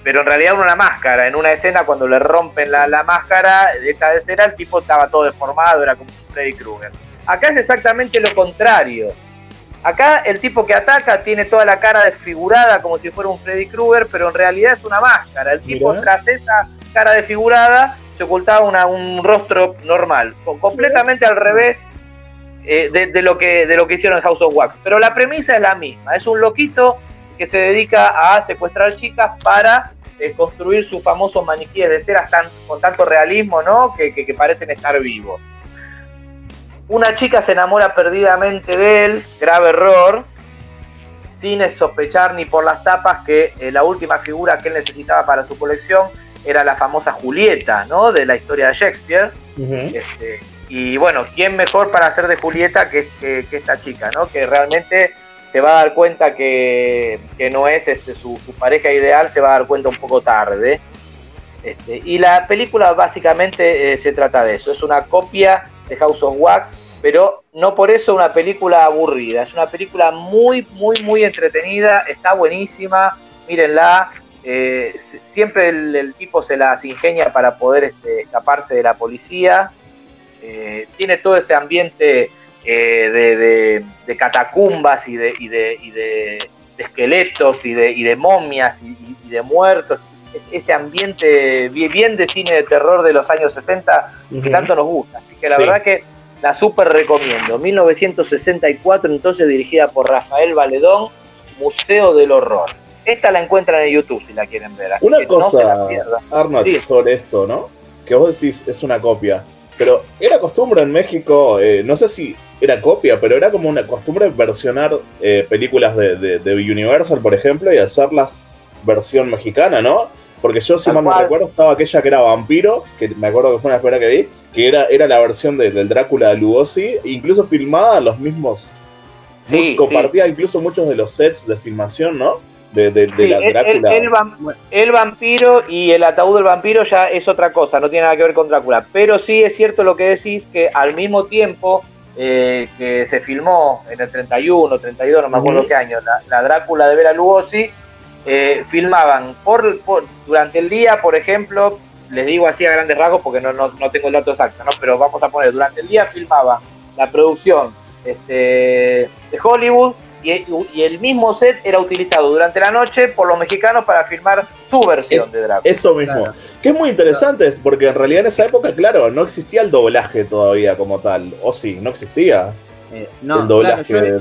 pero en realidad una máscara. En una escena, cuando le rompen la, máscara de esta escena, el tipo estaba todo deformado, era como Freddy Krueger. Acá es exactamente lo contrario. Acá el tipo que ataca tiene toda la cara desfigurada como si fuera un Freddy Krueger, pero en realidad es una máscara. El tipo tras esa cara desfigurada se ocultaba un rostro normal, completamente al revés eh, de, lo que, de lo que hicieron en House of Wax. Pero la premisa es la misma, es un loquito que se dedica a secuestrar chicas para eh, construir sus famosos maniquíes de cera con tanto realismo, ¿no? Que, parecen estar vivos. Una chica se enamora perdidamente de él, grave error, sin sospechar ni por las tapas que eh, la última figura que él necesitaba para su colección era la famosa Julieta, ¿no? De la historia de Shakespeare. Este, y bueno, ¿quién mejor para hacer de Julieta que, que, que, esta chica, ¿no? Que realmente se va a dar cuenta que, no es este, su, pareja ideal, se va a dar cuenta un poco tarde. Este, y la película básicamente eh, se trata de eso, es una copia de House of Wax, pero no por eso una película aburrida, es una película muy, muy, muy entretenida, está buenísima, mírenla, eh, siempre el, tipo se las ingenia para poder este, escaparse de la policía, eh, tiene todo ese ambiente eh, de, catacumbas y de, y de, esqueletos y de, y de momias y, de muertos. Es, ese ambiente bien, de cine de terror de los años 60 que tanto nos gusta. Así que la verdad que la super recomiendo. 1964, entonces dirigida por Rafael Valedón, Museo del Horror. Esta la encuentran en YouTube si la quieren ver. una cosa, Arnold, sobre esto, ¿no? Que vos decís es una copia. Pero era costumbre en México, eh, no sé si era copia, pero era como una costumbre versionar eh, películas de, de, Universal, por ejemplo, y hacerlas versión mexicana, ¿no? Porque yo, si mal no recuerdo, estaba aquella que era vampiro, que me acuerdo que fue una espera que vi, que era, era la versión del Drácula de Lugosi, incluso filmada los mismos. compartía incluso muchos de los sets de filmación, ¿no? De, la Drácula. El, vampiro y el ataúd del vampiro ya es otra cosa, no tiene nada que ver con Drácula. Pero sí es cierto lo que decís, que al mismo tiempo eh, que se filmó en el 31, 32, no me acuerdo qué año, la, la Drácula de Vera Lugosi, eh, filmaban por, durante el día, por ejemplo, les digo así a grandes rasgos porque no, no, tengo el dato exacto, ¿no? pero vamos a poner, durante el día filmaban la producción este, de Hollywood y, el mismo set era utilizado durante la noche por los mexicanos para filmar su versión de Drácula. Eso mismo. Que es muy interesante, porque en realidad en esa época, claro, no existía el doblaje todavía como tal. O sí, no existía eh, no, el doblaje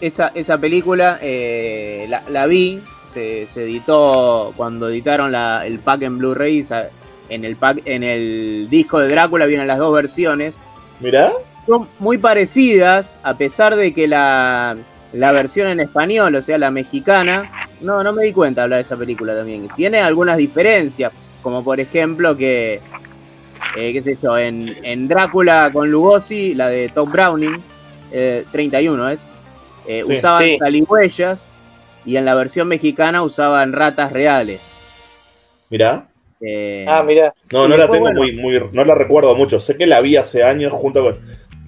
esa, esa película eh, la, la, vi, se, se, editó cuando editaron la, el pack en Blu-ray, en el pack, en el disco de Drácula vienen las dos versiones. Mirá. Son muy parecidas, a pesar de que la, la versión en español, o sea, la mexicana, no, no me di cuenta de hablar de esa película también. Tiene algunas diferencias, como por ejemplo que, eh, qué sé yo, en, en Drácula con Lugosi, la de Top Browning, 31 eh, es, eh, usaban sí. y en la versión mexicana usaban ratas reales. Mirá. Eh, ah, mira. No, no la tengo muy, muy, no la recuerdo mucho. Sé que la vi hace años junto con.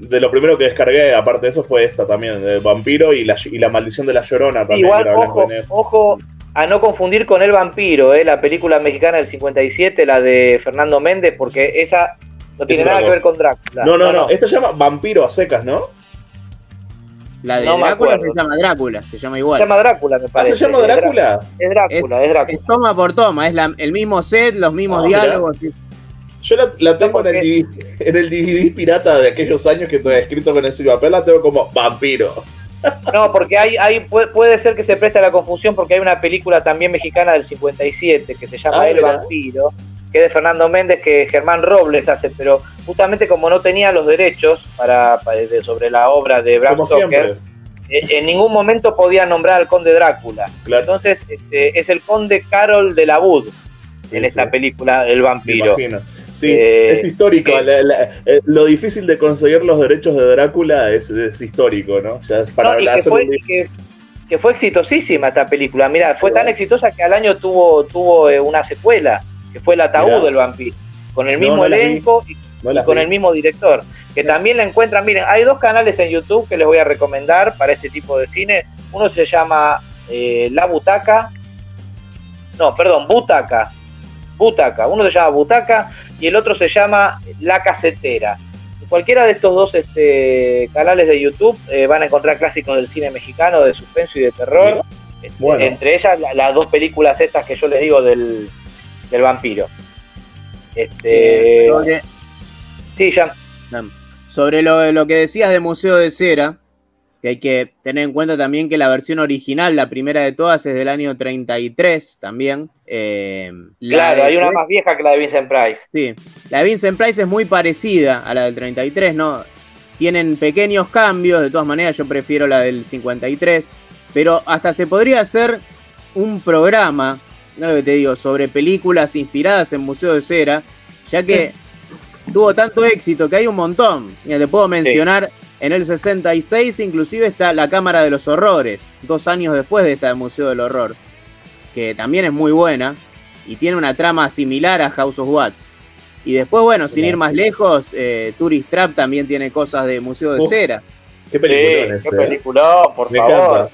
De lo primero que descargué, aparte de eso, fue esta también, de Vampiro y la, y la maldición de la llorona también. Igual, ojo, ojo, a no confundir con El Vampiro, eh, la película mexicana del 57, la de Fernando Méndez, porque esa no tiene nada que ver con Drácula. No, no, no, no. Esto se llama Vampiro a secas, ¿no? La de Drácula se llama Drácula, se llama igual. Se llama Drácula, me parece. ¿Ah, ¿Se llama Drácula? Es Drácula, es, Drácula. Es toma por toma, es el mismo set, los mismos ah, diálogos. Yo la, tengo en, el DVD, en, el DVD, pirata de aquellos años que estoy escrito con ese papel, la tengo como vampiro. No, porque hay, hay, puede, ser que se preste a la confusión porque hay una película también mexicana del 57 que se llama ah, El Vampiro, que es de Fernando Méndez, que Germán Robles hace, pero justamente como no tenía los derechos para, sobre la obra de Bram Stoker, eh, en ningún momento podía nombrar al conde Drácula. Entonces este, es el conde Carol de la En esta película El vampiro. Sí, eh, es histórico. Eh, lo difícil de conseguir los derechos de Drácula es, histórico, ¿no? para que, fue, exitosísima esta película. Mira, fue tan exitosa que al año tuvo, tuvo una secuela que fue El ataúd del vampiro, con el mismo elenco y, con el mismo director, que también la encuentran, miren, hay dos canales en YouTube que les voy a recomendar para este tipo de cine, uno se llama eh, La Butaca, no, perdón, Butaca, Butaca, uno se llama Butaca y el otro se llama La Casetera. cualquiera de estos dos este, canales de YouTube eh, van a encontrar clásicos del cine mexicano, de suspenso y de terror. Este, entre ellas las dos películas estas que yo les digo del, del vampiro. Este. Eh, sí, ya. Sobre lo, lo que decías de Museo de Cera, que hay que tener en cuenta también que la versión original, la primera de todas, es del año 33 también. Eh, claro, hay una más vieja que la de Vincent Price. Sí, la de Vincent Price es muy parecida a la del 33, ¿no? Tienen pequeños cambios, de todas maneras yo prefiero la del 53, pero hasta se podría hacer un programa no lo que te digo, sobre películas inspiradas en Museo de Cera, ya que tuvo tanto éxito que hay un montón. Mira, te puedo mencionar, en el 66 inclusive está La Cámara de los Horrores, dos años después de esta de Museo del Horror, que también es muy buena y tiene una trama similar a House of Watts. Y después, bueno, sin ir más lejos, eh, Tourist Trap también tiene cosas de Museo de Cera. Qué película, qué ¿eh? película, por favor.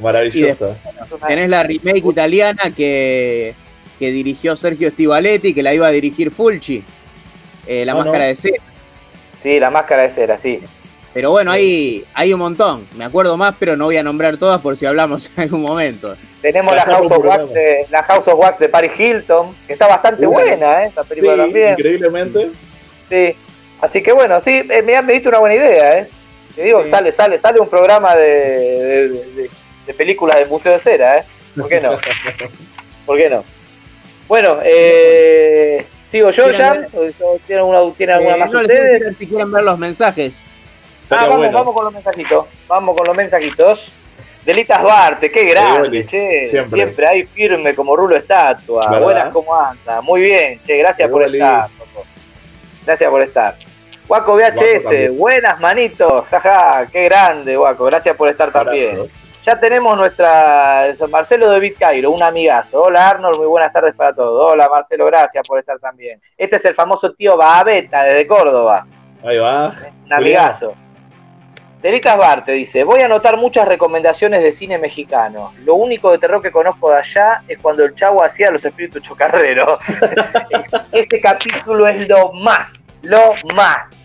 Maravillosa. tenés la remake italiana que, que, dirigió Sergio Stivaletti, que la iba a dirigir Fulci. Eh, la máscara de cera. Sí, la máscara de cera, sí. Pero bueno, hay, hay un montón. Me acuerdo más, pero no voy a nombrar todas por si hablamos en algún momento. Tenemos la House, of Wax de, la House of Wax de Paris Hilton, que está bastante buena, ¿eh? Esa película también. Increíblemente. Sí. Así que bueno, sí, me, me diste una buena idea, ¿eh? Te digo, sale, sale, sale un programa de, de, películas de Museo de Cera, ¿eh? ¿Por qué no? ¿Por qué no? Bueno, eh, sigo yo ya. ¿Tienen alguna, ¿tiene alguna más ustedes? Si quieren ver los mensajes. Ah, vamos, vamos con los mensajitos. Vamos con los mensajitos. Delitas Barte, qué grande, che. Siempre. Siempre ahí firme como rulo estatua. Buenas, ¿cómo anda? Muy bien, che, gracias por estar. Gracias por estar. Guaco VHS, buenas manitos, jaja, qué grande, Guaco, gracias por estar también. Ya tenemos nuestra Marcelo de Bitcairo, un amigazo. Hola Arnold, muy buenas tardes para todos. Hola Marcelo, gracias por estar también. Este es el famoso tío Babeta desde Córdoba. Ahí va. Un amigazo. Delitas Barte dice, voy a anotar muchas recomendaciones de cine mexicano. Lo único de terror que conozco de allá es cuando el chavo hacía los espíritus chocarreros. este capítulo es lo más, lo más.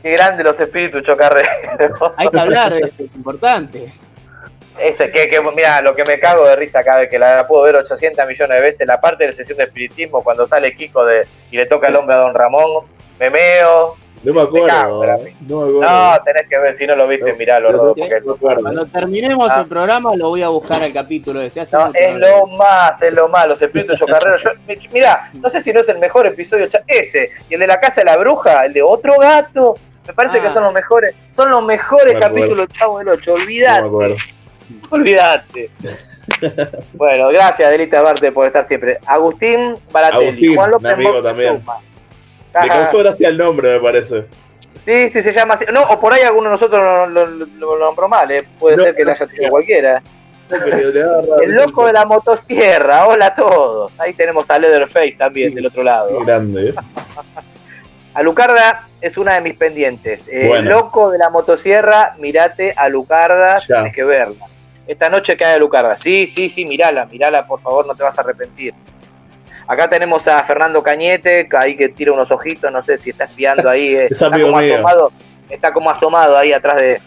Qué grande los espíritus chocarreros. Hay que hablar de eso, es importante. Ese, que, que, mira, lo que me cago de risa cada vez que la, puedo ver 800 millones de veces, la parte de la sesión de espiritismo, cuando sale Kiko de, y le toca el hombre a Don Ramón, me meo, no me acuerdo. no, tenés que ver, si no lo viste, miralo. Cuando terminemos ah. el programa lo voy a buscar al capítulo ese. es lo más, es lo más, los espíritus chocarreros. Yo, mirá, no sé si no es el mejor episodio, ese, y el de la casa de la bruja, el de otro gato, me parece que ah. son los mejores, son los mejores capítulos Chavo del 8, olvidate. No olvidate. bueno, gracias Delita Barte por estar siempre. Agustín Baratelli, Juan López amigo también. Le causó gracia el nombre, me parece. Sí, sí, se llama así. No, o por ahí alguno de nosotros lo, lo, nombró mal, ¿eh? puede ser que le haya tenido cualquiera. el loco de la motosierra, hola a todos. Ahí tenemos a Leatherface también del otro lado. Grande. Alucarda es una de mis pendientes. El loco de la motosierra, mirate a Lucarda, tienes que verla. Esta noche cae Lucarda. Sí, sí, sí, mirala, mirala, por favor, no te vas a arrepentir. Acá tenemos a Fernando Cañete, ahí que tira unos ojitos, no sé si está espiando ahí. Eh, está, como asomado, está como asomado ahí atrás de.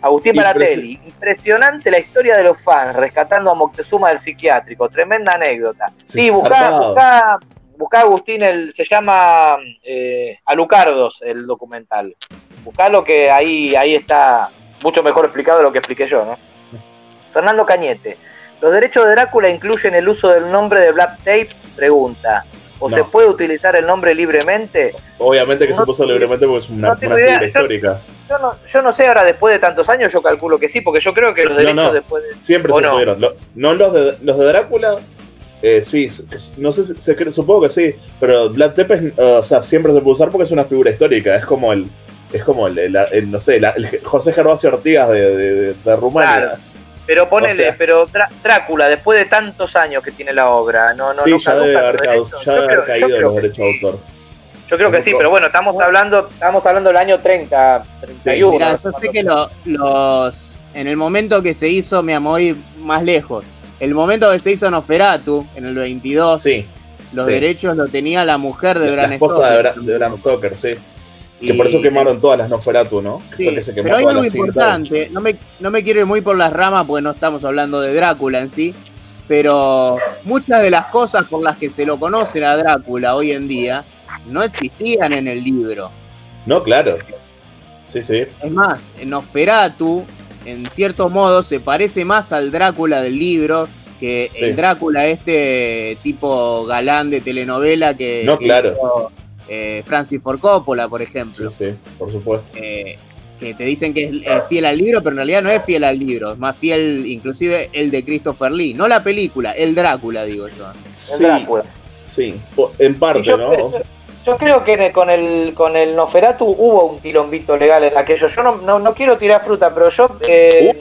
Agustín Baratelli, impresionante la historia de los fans, rescatando a Moctezuma del psiquiátrico, tremenda anécdota. Sí, buscá, buscá, Agustín, el, se llama eh, Alucardos el documental. lo que ahí, ahí está mucho mejor explicado de lo que expliqué yo, ¿no? Fernando Cañete, ¿Los derechos de Drácula incluyen el uso del nombre de Black Tape? Pregunta. ¿O se puede utilizar el nombre libremente? Obviamente que se puso libremente porque es una, figura histórica. Yo no, sé ahora, después de tantos años, yo calculo que sí, porque yo creo que los derechos después de... Siempre se pudieron. no los de, los de Drácula, eh, sí, no sé, se, supongo que sí, pero Black Tape o sea, siempre se puede usar porque es una figura histórica, es como el, es como el, no sé, el José Gervasio Ortigas de, de, Rumania. Pero ponele, pero Drácula, después de tantos años que tiene la obra, no, no, sí, ya debe haber, caído los derechos de autor. Yo creo que sí, pero bueno, estamos hablando, estamos hablando del año 30, 31. Mira, yo sé que los, en el momento que se hizo, me amo ir más lejos. El momento que se hizo Noferatu, en el 22, sí, los derechos lo tenía la mujer de Bram Stoker. La esposa de, Bram Stoker, sí. Que por eso quemaron todas las Nosferatu, ¿no? Sí, pero hay algo importante, no me, no me quiero ir muy por las ramas porque no estamos hablando de Drácula en sí, pero muchas de las cosas por las que se lo conocen a Drácula hoy en día no existían en el libro. No, claro. Sí, sí. Es más, en Nosferatu, en cierto modo, se parece más al Drácula del libro que el Drácula este tipo galán de telenovela que, no, claro. Eh, Francis Ford Coppola, por ejemplo. Sí, por supuesto. Eh, que te dicen que es, fiel al libro, pero en realidad no es fiel al libro, es más fiel inclusive el de Christopher Lee, no la película, el Drácula, digo yo. Sí, sí en parte, yo, ¿no? Yo creo que con el con el Noferatu hubo un quilombito legal en aquello. Yo no, no, quiero tirar fruta, pero yo... Eh,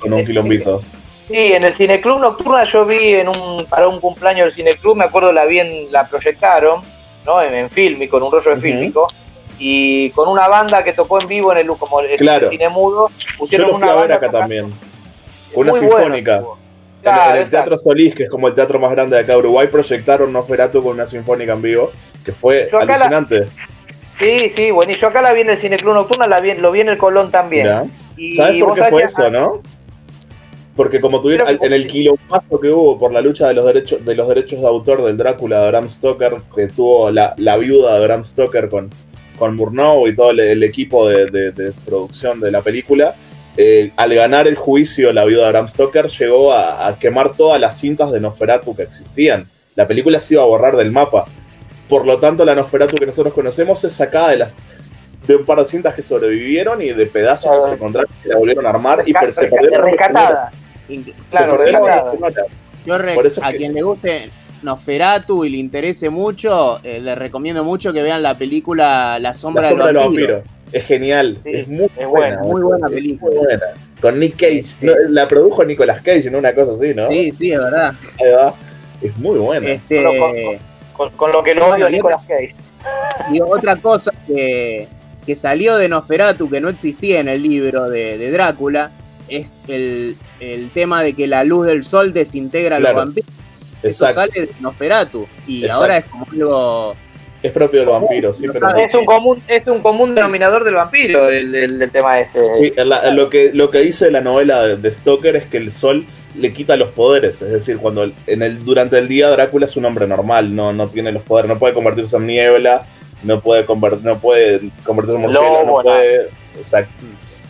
con un quilombito. Sí, en el Cineclub Nocturna yo vi en un para un cumpleaños del Cineclub, me acuerdo la vi en, la proyectaron ¿no? En, en con un rollo de fílmico, y con una banda que tocó en vivo en el como el, cine mudo, pusieron Yo lo fui a ver acá también. Una sinfónica. en, el Teatro Solís, que es como el teatro más grande de acá de Uruguay, proyectaron Nosferatu con una sinfónica en vivo, que fue alucinante. Sí, sí, bueno, y yo acá la vi en el Cineclub Nocturna, la vi, lo vi en el Colón también. ¿Sabes por qué fue eso, no? Porque como tuvieron en el kilomazo que hubo por la lucha de los derechos de los derechos de autor del Drácula de Bram Stoker, que tuvo la, la viuda de Bram Stoker con, con Murnau y todo el, equipo de, producción de la película, eh, al ganar el juicio la viuda de Bram Stoker, llegó a, quemar todas las cintas de Nosferatu que existían. La película se iba a borrar del mapa. Por lo tanto, la Nosferatu que nosotros conocemos es sacada de las de un par de cintas que sobrevivieron y de pedazos que se encontraron y la volvieron a armar y se perdieron. Rescatada. Claro, Yo a quien le guste Nosferatu y le interese mucho, eh, le recomiendo mucho que vean la película La sombra, del, vampiro. Es genial, es muy buena, Muy buena película. Con Nick Cage. la produjo Nicolas Cage, ¿no? Una cosa así, ¿no? Sí, sí, es verdad. Es muy buena. Este... Con, lo que no odio Nicolas Cage. Y otra cosa que, que salió de Nosferatu, que no existía en el libro de, Drácula, es el, tema de que la luz del sol desintegra a los vampiros. Eso sale de Nosferatu. Y ahora es como algo. Es propio del vampiro, sí, Es un común, es un común denominador del vampiro, el, tema ese. Sí, lo, que, lo que dice la novela de, de Stoker es que el sol le quita los poderes. Es decir, cuando en el, durante el día Drácula es un hombre normal, no, no tiene los poderes, no puede convertirse en niebla, no puede, convertir, no puede convertirse en murciélago, no puede. Exacto.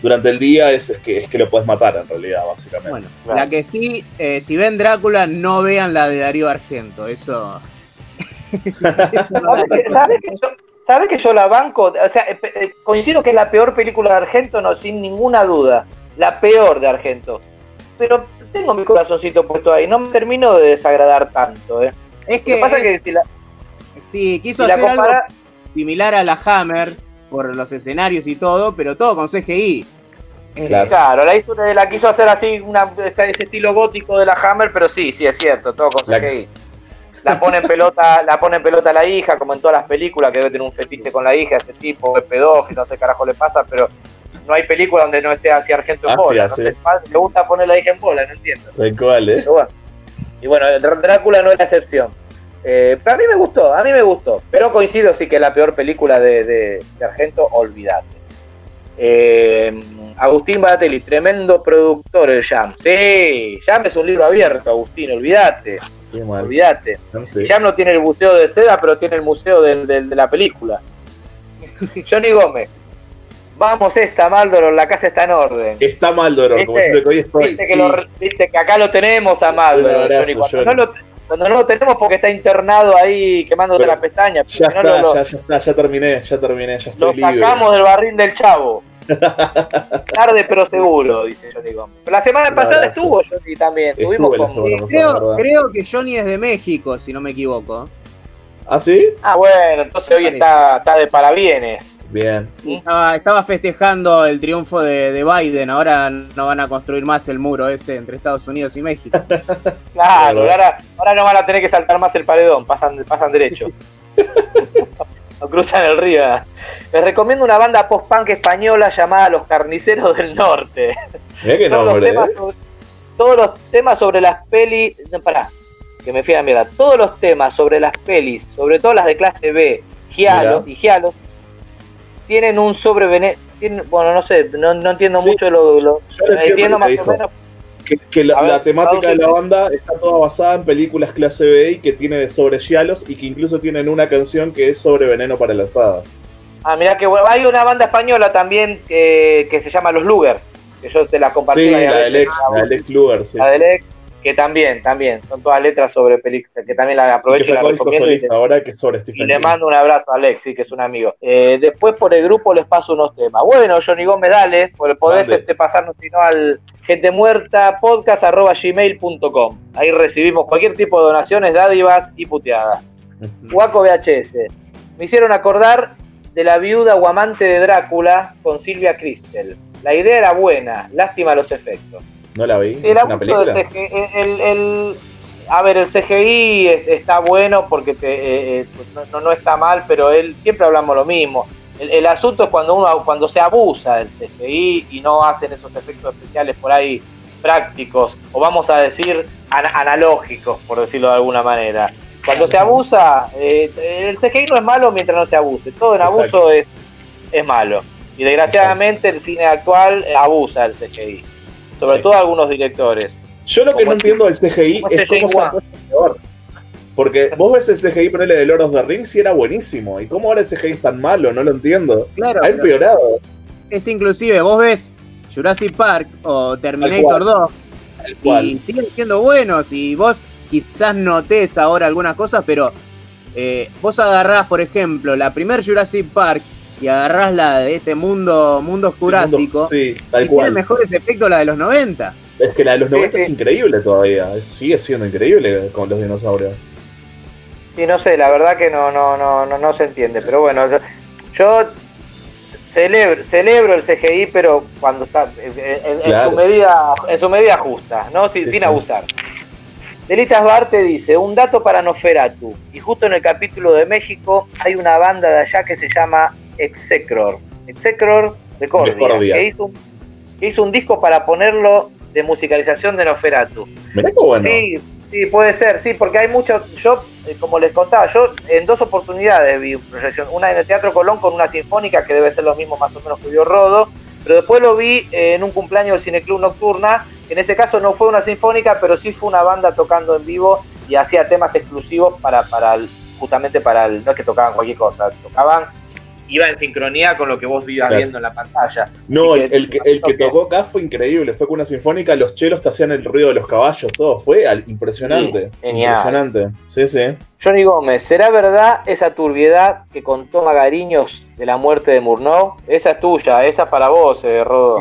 Durante el día es, que, es que lo puedes matar, en realidad, básicamente. Bueno, la que sí, eh, si ven Drácula, no vean la de Darío Argento, eso. ¿Sabes que, yo, la banco? O sea, eh, eh, coincido que es la peor película de Argento, no, sin ninguna duda. La peor de Argento. Pero tengo mi corazoncito puesto ahí, no me termino de desagradar tanto. ¿eh? Es que. pasa que si la, sí, quiso hacer algo similar a la Hammer por los escenarios y todo, pero todo con CGI. Eh, claro, la, hizo, la quiso hacer así, una, ese estilo gótico de la Hammer, pero sí, sí es cierto, todo con CGI. La pone en pelota, la pone en pelota la hija, como en todas las películas, que debe tener un fetiche con la hija, ese tipo, es pedófilo, no sé qué carajo le pasa, pero no hay película donde no esté así Argento en ah, bola. no sé, le gusta poner la hija en bola, no entiendo. cuál, ¿eh? Y bueno, Drácula no es la excepción. Eh, pero a mí me gustó, a mí me gustó. Pero coincido sí que es la peor película de, de, Argento, olvídate. Eh, Agustín Batelli, tremendo productor el Jam. Sí, Jam es un libro abierto, Agustín, olvídate. Sí, olvídate. Jam no tiene el museo de seda, pero tiene el museo de, la película. Johnny Gómez. Vamos esta, Maldoror, la casa está en orden. Está Maldoror, como que hoy estoy. Viste que, acá lo tenemos a Maldoror, Johnny. no lo, cuando no lo tenemos porque está internado ahí quemándose la pestaña. Ya está, ya, está, ya terminé, ya terminé, ya estoy Lo sacamos del barril del chavo. Tarde pero seguro, dice Johnny Gómez. Pero la semana pasada estuvo Johnny también. Tuvimos creo, creo que Johnny es de México, si no me equivoco. ¿Ah, sí? Ah, bueno, entonces hoy está, está de parabienes. Bien. Estaba, festejando el triunfo de, Biden. Ahora no van a construir más el muro ese entre Estados Unidos y México. claro, ahora, ahora no van a tener que saltar más el paredón. Pasan, pasan derecho. no cruzan el río. Les recomiendo una banda post-punk española llamada Los Carniceros del Norte. Mira todos, nombre, los temas ¿eh? sobre, todos los temas sobre las pelis. No, pará, que me fui a mierda. Todos los temas sobre las pelis, sobre todo las de clase B, Gialo y Gialo, tienen un sobreveneno. Bueno, no sé, no, entiendo mucho lo, lo, entiendo más o menos. Que, la, temática de la banda está toda basada en películas clase B y que tiene de sobre Yalos y que incluso tienen una canción que es sobre veneno para las hadas. Ah, mira que bueno. Hay una banda española también que, que se llama Los Lugers, que yo te la compartí. Sí, la, del ex, la del ex Lugers. Sí. La del ex, que también, también, son todas letras sobre películas, que también la aprovecho y la recomiendo. Y, ahora que sobre y le mando un abrazo a Alexi, que es un amigo. Eh, después por el grupo les paso unos temas. Bueno, Johnny Gómez, dale, podés este, pasarnos sino al gente muerta podcast arroba gmail.com. Ahí recibimos cualquier tipo de donaciones, dádivas y puteadas. Guaco VHS. Me hicieron acordar de la viuda o amante de Drácula con Silvia Cristel. La idea era buena, lástima los efectos. No la vi. Sí, ¿Es una película? el, a ver, el CGI está bueno porque eh, eh, pues no, no, está mal, pero él siempre hablamos lo mismo. El, asunto es cuando uno cuando se abusa del CGI y no hacen esos efectos especiales por ahí prácticos o vamos a decir analógicos, por decirlo de alguna manera. Cuando se abusa, eh, el CGI no es malo mientras no se abuse. Todo en abuso es, es malo. Y desgraciadamente el cine actual abusa del CGI sobre todo algunos directores. Yo lo que no entiendo del CGI es cómo se peor. Porque vos ves el CGI, ponele de Lord of the Rings y era buenísimo. ¿Y cómo ahora el CGI es tan malo? No lo entiendo. Claro. Ha empeorado. Es inclusive, vos ves Jurassic Park o Terminator 2 y siguen siendo buenos y vos quizás notés ahora algunas cosas, pero eh, vos agarrás, por ejemplo, la primer Jurassic Park y agarrás la de este mundo mundo jurásico sí, y tiene mejores efectos la de los 90. Es que la de los 90 es increíble todavía, sigue siendo increíble con los dinosaurios. Sí, no sé, la verdad que no, no, no, no, no se entiende, pero bueno, yo celebro, celebro el CGI, pero cuando está en, su medida, en su medida justa, ¿no? Sin, sin abusar. Delitas Barte dice, un dato para Noferatu, y justo en el capítulo de México hay una banda de allá que se llama Execror, Execror de Cordia, Que, hizo un, que hizo un disco para ponerlo de musicalización de Noferatu. Mirá qué bueno. Sí, sí, puede ser, sí, porque hay mucho, yo, eh, como les contaba, yo en dos oportunidades vi proyección, una en el Teatro Colón con una sinfónica que debe ser lo mismo más o menos que dio Rodo, pero después lo vi en un cumpleaños del Cineclub Nocturna en ese caso no fue una sinfónica, pero sí fue una banda tocando en vivo y hacía temas exclusivos para, para justamente para el, no es que tocaban cualquier cosa, tocaban, iba en sincronía con lo que vos ibas viendo en la pantalla. No, el, que, el que tocó acá fue increíble, fue con una sinfónica, los chelos te hacían el ruido de los caballos, todo, fue impresionante. impresionante, sí, sí. Johnny Gómez, ¿será verdad esa turbiedad que contó Magariños de la muerte de Murnau? Esa es tuya, esa es para vos, eh, Rodo.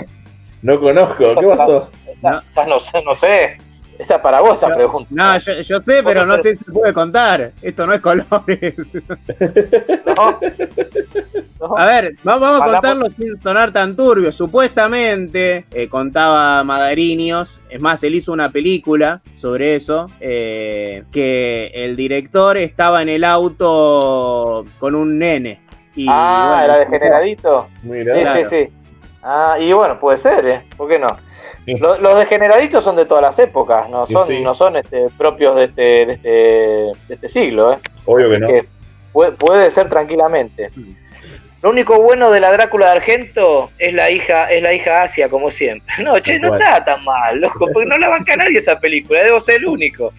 No conozco, ¿qué pasó? no. no sé, no sé. Esa para vos esa pregunta. No, yo, yo sé, pero no sé si se puede contar. Esto no es colores. No. A ver, vamos, a contarlo sin sonar tan turbio. Supuestamente, eh, contaba Madarinios, es más, él hizo una película sobre eso, eh, que el director estaba en el auto con un nene. Y, ah, era degeneradito. Mira. Sí, sí, sí. Ah, y bueno, puede ser, ¿eh? ¿Por qué no? Los, degeneraditos son de todas las épocas, no son, no son este, propios de este, de este, de este siglo. ¿eh? Obvio que no. puede, ser tranquilamente. Lo único bueno de la Drácula de Argento es la hija, es la hija Asia, como siempre. No, che, no está tan mal, loco, porque no la banca nadie esa película, debo ser el único.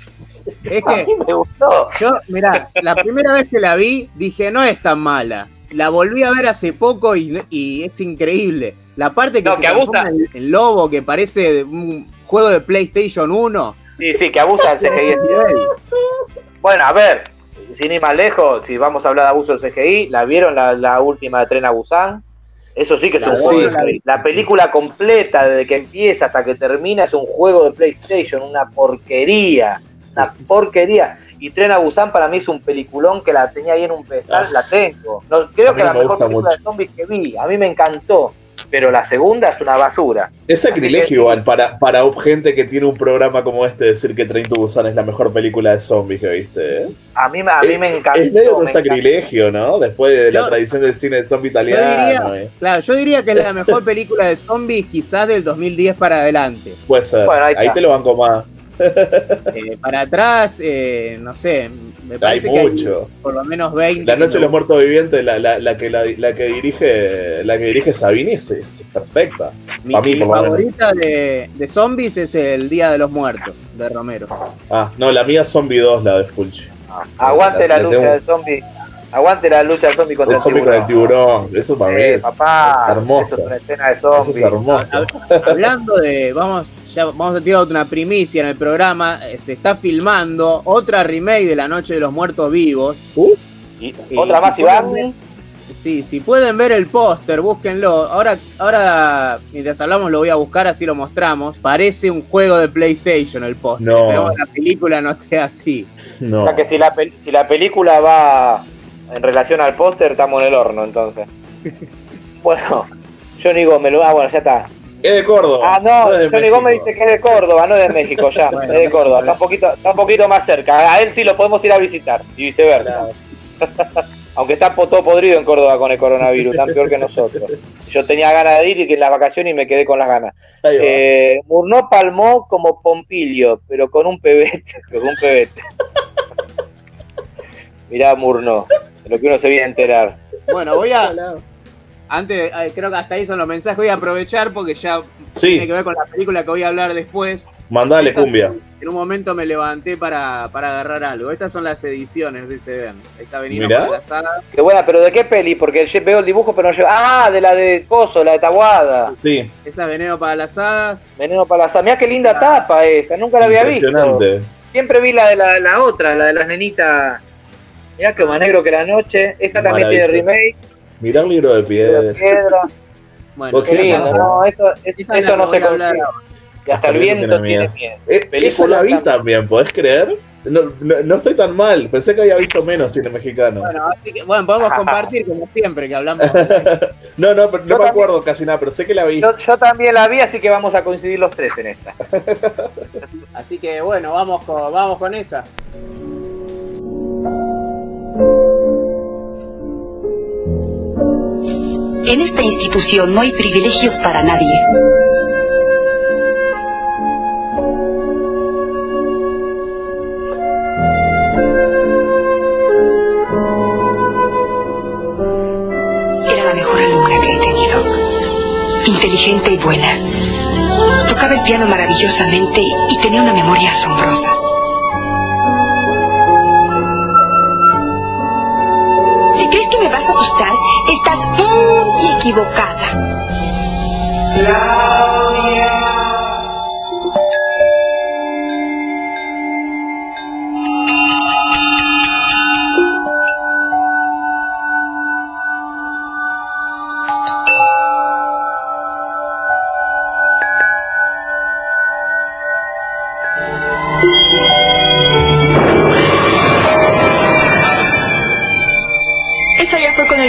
Es que me gustó. Yo, mirá, la primera vez que la vi, dije, no es tan mala. La volví a ver hace poco y, y es increíble. La parte que, se abusa. El, lobo que parece un juego de PlayStation 1. Sí, sí, que abusa del CGI. bueno, a ver, sin ir más lejos, si vamos a hablar de abuso del CGI, ¿la vieron la, última de Tren a Busan? Eso sí que es un juego. La, película completa, desde que empieza hasta que termina, es un juego de PlayStation, una porquería. Una porquería. Y Tren a Busan para mí es un peliculón que la tenía ahí en un pedestal, ah. la tengo. No, creo que la mejor película de zombies que vi. A mí me encantó pero la segunda es una basura. Es sacrilegio igual para, para gente que tiene un programa como este decir que Train to Busan es la mejor película de zombies que viste. ¿eh? A mí, a mí me encanta. Es medio un sacrilegio, ¿no? Después de la tradición del cine de zombie italiano. ¿eh? Claro, yo diría que es la mejor película de zombies quizás del 2010 para adelante. Puede ser. ahí, te lo banco más. Eh, para atrás, eh, no sé, me parece hay mucho. que por lo menos 20. La Noche de los Muertos Vivientes, la, la, la, que, la, que dirige la que dirige Sabini es, perfecta. Mi, favorita de, de, zombies es El Día de los Muertos, de Romero. Ah, no, la mía es Zombie 2, la de Fulci. Ah, aguante la, lucha del zombie. Aguante la lucha del zombie contra el, zombie tiburón. Con el tiburón. Eso para mí es papá, hermoso. es una escena de zombie. es hermoso. Hablando de, vamos ya vamos a tirar otra primicia en el programa. Eh, se está filmando otra remake de La Noche de los Muertos Vivos. Uh, y, ¿Otra más, Iván? sí, si pueden ver el póster, búsquenlo. Ahora, ahora, mientras hablamos, lo voy a buscar, así lo mostramos. Parece un juego de PlayStation el póster. No. Esperemos la película no esté así. No. O sea que si la, si la película va en relación al póster, estamos en el horno, entonces. bueno, yo digo, me lo. Ah, bueno, ya está. Es de Córdoba. Ah, no, Johnny Gómez dice que es de Córdoba, no de México, ya. es de Córdoba, está un, poquito, está un poquito más cerca. A él sí lo podemos ir a visitar y viceversa. Aunque está todo podrido en Córdoba con el coronavirus, tan peor que nosotros. Yo tenía ganas de ir y que en la vacación y me quedé con las ganas. Eh, Murnó palmó como Pompilio, pero con un pebete. Con un pebete. Mirá, Murnó, de lo que uno se viene a enterar. Bueno, voy a, antes, creo que hasta ahí son los mensajes. Voy a aprovechar porque ya tiene que ver con la película que voy a hablar después. Mandale, cumbia. En un momento me levanté para, agarrar algo. Estas son las ediciones, dice Ben. Está venido para la sala. Qué buena, pero ¿de qué peli? Porque veo el dibujo, pero no llevo. Ah, de la de Coso, la de Tabuada. Sí. Esa es Veneno para las Hadas. Veneno para las Hadas. Mirá qué linda tapa esa, nunca la había visto. Siempre vi la de la, otra, la de las nenitas. Mirá que más negro que la noche. Esa también tiene remake. Mirá el libro de piedra. Bueno, qué lindo, no, eso, eso no se consigue. Y hasta el viento tiene miedo. Eh, esa la vi también, ¿podés creer? No, no, estoy tan mal, pensé que había visto menos cine mexicano. Bueno, así que, bueno podemos compartir como siempre que hablamos. no, no, no me acuerdo casi nada, pero sé que la vi. Yo, yo, también la vi, así que vamos a coincidir los tres en esta. así que bueno, vamos con, vamos con esa. En esta institución no hay privilegios para nadie. inteligente y buena. Tocaba el piano maravillosamente y tenía una memoria asombrosa. Equivocada.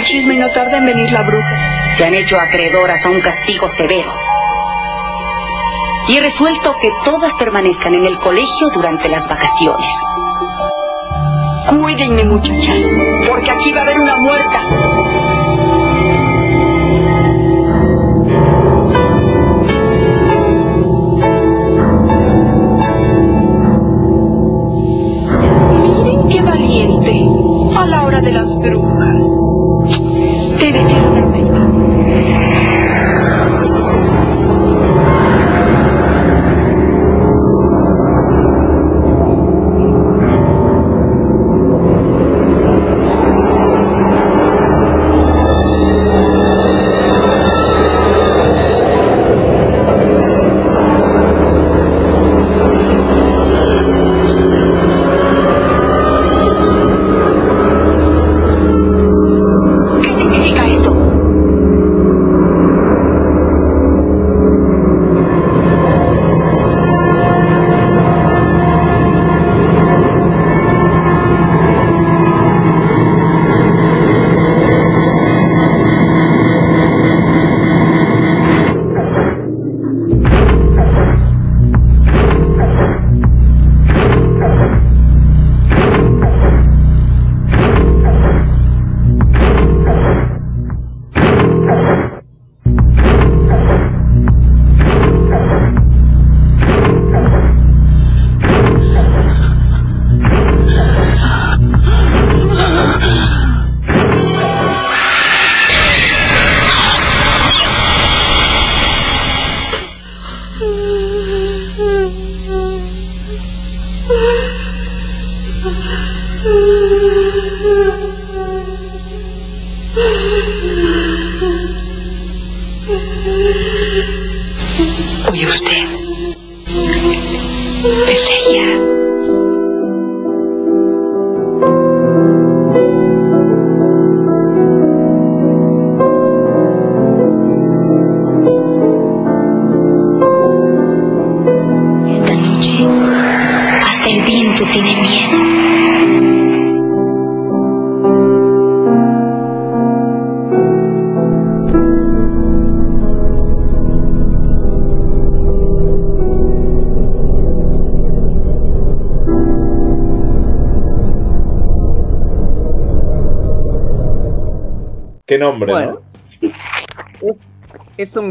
Chisme y no tarda en venir la bruja. Se han hecho acreedoras a un castigo severo. Y he resuelto que todas permanezcan en el colegio durante las vacaciones. Cuídenme, muchachas, porque aquí va a haber una muerta. Miren qué valiente a la hora de las brujas.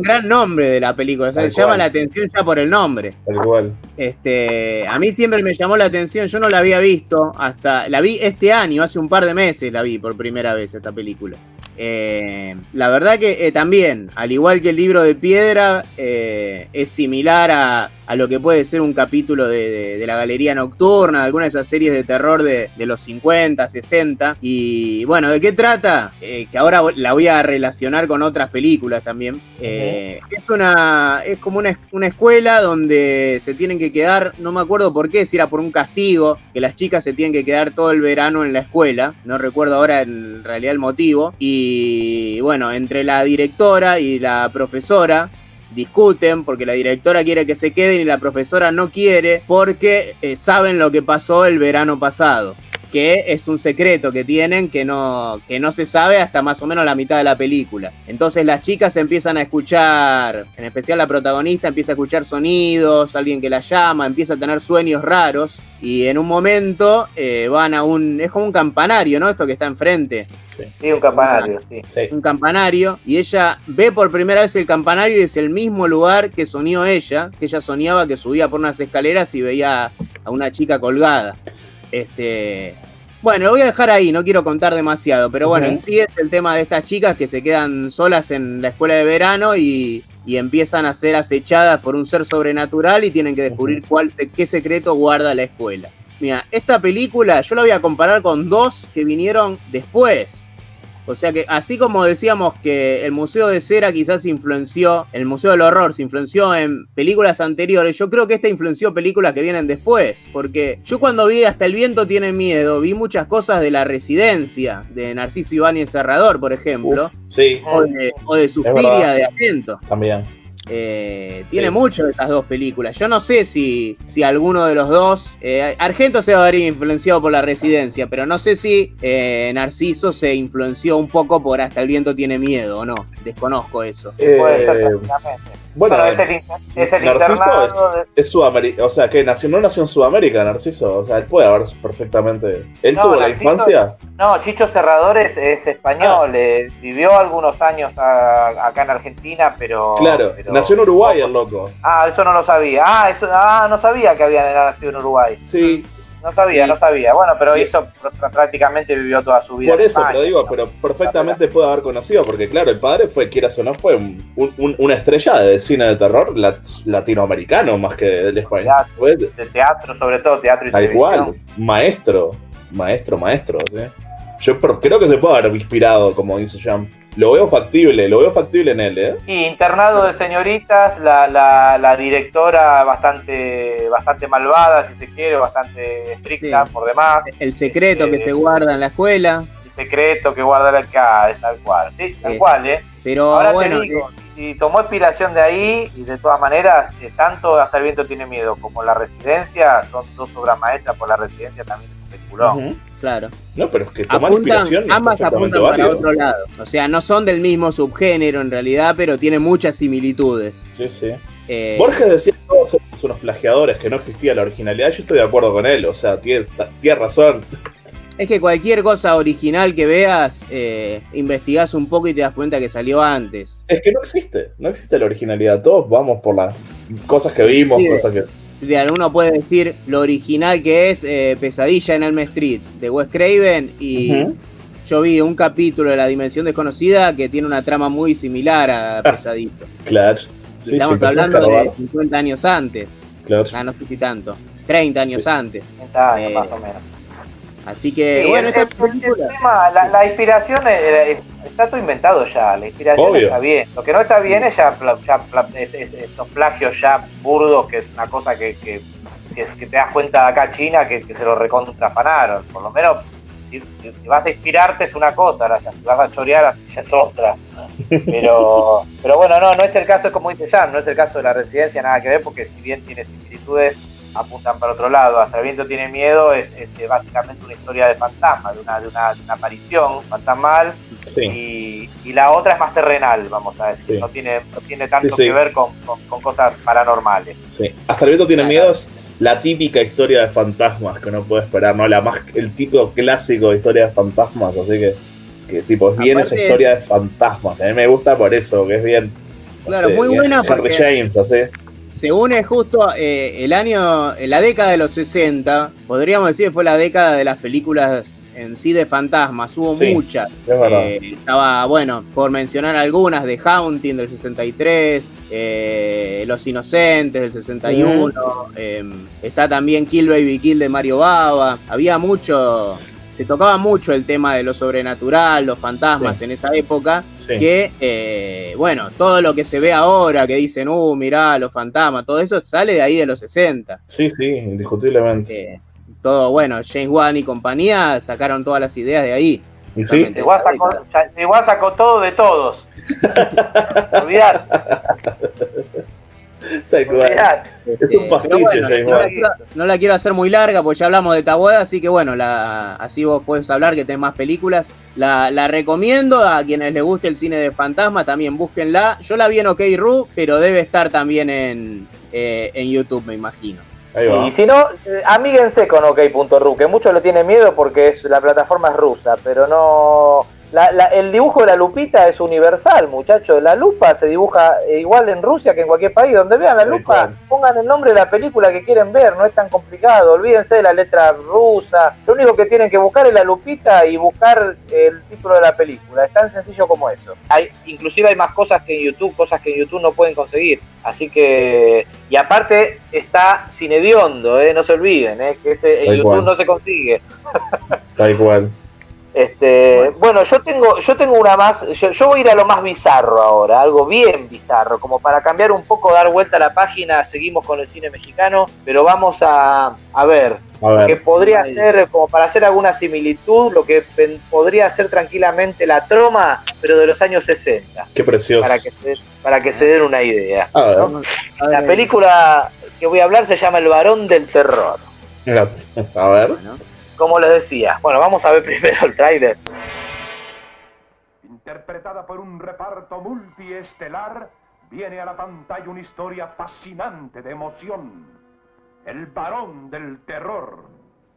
Gran nombre de la película, se llama la atención ya por el nombre. Tal Este, a mí siempre me llamó la atención, yo no la había visto hasta, la vi este año, hace un par de meses la vi por primera vez esta película. Eh, la verdad que eh, también, al igual que el libro de piedra, eh, es similar a, lo que puede ser un capítulo de, la Galería Nocturna, de alguna de esas series de terror de, los 50, 60. Y bueno, ¿de qué trata? que ahora la voy a relacionar con otras películas también. Es una es como una, una, escuela donde se tienen que quedar, no me acuerdo por qué, si era por un castigo, que las chicas se tienen que quedar todo el verano en la escuela. No recuerdo ahora en realidad el motivo. Y bueno, entre la directora y la profesora discuten porque la directora quiere que se queden y la profesora no quiere porque eh, saben lo que pasó el verano pasado que es un secreto que tienen que no, que no se sabe hasta más o menos la mitad de la película. Entonces las chicas empiezan a escuchar, en especial la protagonista empieza a escuchar sonidos, alguien que la llama, empieza a tener sueños raros y en un momento eh, van a un, es como un campanario, ¿no? Esto que está enfrente. Sí, un campanario, sí. Un campanario y ella ve por primera vez el campanario y es el mismo lugar que soñó ella, que ella soñaba que subía por unas escaleras y veía a una chica colgada. Este, bueno, lo voy a dejar ahí, no quiero contar demasiado, pero bueno, en sí es el tema de estas chicas que se quedan solas en la escuela de verano y, empiezan a ser acechadas por un ser sobrenatural y tienen que descubrir cuál, qué secreto guarda la escuela. Mira, esta película yo la voy a comparar con dos que vinieron después. O sea que así como decíamos que el Museo de Cera quizás influenció, el Museo del Horror se influenció en películas anteriores, yo creo que esta influenció películas que vienen después, porque yo cuando vi Hasta el viento tiene miedo, vi muchas cosas de La Residencia, de Narciso Ibáñez Serrador, por ejemplo, sí. o de, o de Suspiria de Atento. También. Eh, tiene mucho de estas dos películas. Yo no sé si, si alguno de los dos. Eh, Argento se va a ver influenciado por la residencia, pero no sé si eh, Narciso se influenció un poco por Hasta el viento tiene miedo o no. Desconozco eso. Puede ser bueno, es el, es el Narciso es, Sudamérica, o sea, que nació, no nació en Sudamérica, Narciso, o sea, él puede haber perfectamente. ¿Él tuvo la infancia? No, Chicho Cerradores es español, ah. eh, vivió algunos años acá en Argentina, pero. Claro, nació en Uruguay el loco. Ah, eso no lo sabía. Ah, eso, ah, no sabía que había nacido en Uruguay. Sí, no sabía, no sabía. Bueno, pero hizo prácticamente vivió toda su vida. Por eso, pero digo, pero perfectamente puede haber conocido, porque claro, el padre fue, quieras o no, fue una estrella de cine de terror latinoamericano más que del español. De teatro, sobre todo teatro y Da igual, maestro, maestro, maestro. Yo creo que se puede haber inspirado, como dice Jean lo veo factible, lo veo factible en él, ¿eh? Y internado de señoritas, la, la, directora bastante, bastante malvada, si se quiere, bastante estricta por demás. El secreto que se guarda en la escuela. El secreto que guarda la casa, tal cual. Sí, tal cual, ¿eh? Pero Ahora bueno, te digo, y tomó inspiración de ahí, y de todas maneras, eh, tanto Hasta el viento tiene miedo como La Residencia son dos obras maestras, por La Residencia también es un peliculón. Claro. No, pero es que inspiración. Ambas apuntan para otro lado. O sea, no son del mismo subgénero en realidad, pero tienen muchas similitudes. Sí, sí. Eh, Borges decía que todos somos unos plagiadores, que no existía la originalidad. Yo estoy de acuerdo con él, o sea, tiene, tiene razón. Es que cualquier cosa original que veas, eh, investigás un poco y te das cuenta que salió antes. Es que no existe, no existe la originalidad. Todos vamos por las cosas que vimos, cosas que uno puede decir lo original que es eh, Pesadilla en Elm Street de Wes Craven y yo vi un capítulo de La Dimensión Desconocida que tiene una trama muy similar a ah, Pesadilla. Claro. estamos hablando de 50 años antes. Claro. Ah, no sé si tanto. 30 años antes. 30 años más o menos. Sí, que, bueno, esta tema, la, inspiración está todo inventado ya, la inspiración está bien. Lo que no está bien es ya, estos plagios ya burdos, que es una cosa que, que, es, que te das cuenta de acá China que, se lo recontrafanaron. Por lo menos, si, vas a inspirarte es una cosa, ahora si vas a chorear ya es otra. Pero, pero bueno, no, no es el caso, como dice Jan, no es el caso de la residencia, nada que ver, porque si bien tiene similitudes apuntan para otro lado. Hasta el viento tiene miedo es, básicamente una historia de fantasma, de una, de una, aparición fantasmal. Y, la otra es más terrenal, vamos a decir. No, tiene, no tiene tanto que ver con, cosas paranormales. Sí. Hasta el viento tiene miedo es la típica historia de fantasmas que uno puede esperar, ¿no? La más, el tipo clásico de historia de fantasmas, así que, que tipo, es bien esa historia de fantasmas. A mí me gusta por eso, que es bien. Claro, muy buena. James, así se une justo eh, el año, la década de los 60, podríamos decir que fue la década de las películas en sí de fantasmas, hubo muchas. Eh, estaba, bueno, por mencionar algunas, de Haunting del 63, eh, Los Inocentes del 61, em, está también Kill Baby Kill de Mario Baba, había mucho se tocaba mucho el tema de lo sobrenatural, los fantasmas en esa época, que, eh, bueno, todo lo que se ve ahora, que dicen, uh, mirá, los fantasmas, todo eso sale de ahí de los 60. Sí, sí, indiscutiblemente. Eh, todo, bueno, James Wan y compañía sacaron todas las ideas de ahí. sí? Igual sacó, todo de todos. Olvidar. Es un pastiche, no, la quiero, hacer muy larga porque ya hablamos de Tabuada, así que bueno, la, así vos puedes hablar que tenés más películas. La, recomiendo a quienes les guste el cine de fantasma, también búsquenla. Yo la vi en OK Ru, pero debe estar también en, eh, en YouTube, me imagino. Y si no, eh, amíguense con OK.ru, que muchos le tienen miedo porque es, la plataforma es rusa, pero no el dibujo de la lupita es universal, muchachos. La lupa se dibuja igual en Rusia que en cualquier país. Donde vean la lupa, pongan el nombre de la película que quieren ver, no es tan complicado. Olvídense de la letra rusa. Lo único que tienen que buscar es la lupita y buscar el título de la película. Es tan sencillo como eso. Hay, inclusive hay más cosas que en YouTube, cosas que en YouTube no pueden conseguir. Así que, y aparte está sin hediondo, ¿eh? no se olviden, ¿eh? que ese, en YouTube no se consigue. Está igual. Este, bueno. yo tengo, yo tengo una más, yo, voy a ir a lo más bizarro ahora, algo bien bizarro, como para cambiar un poco, dar vuelta a la página, seguimos con el cine mexicano, pero vamos a, a ver, que podría ser, como para hacer alguna similitud, lo que podría ser tranquilamente la troma, pero de los años 60. Qué precioso. Para que se, para que se den una idea. La película que voy a hablar se llama El varón del terror. A ver como les decía. Bueno, vamos a ver primero el trailer. Interpretada por un reparto multiestelar, viene a la pantalla una historia fascinante de emoción. El varón del terror.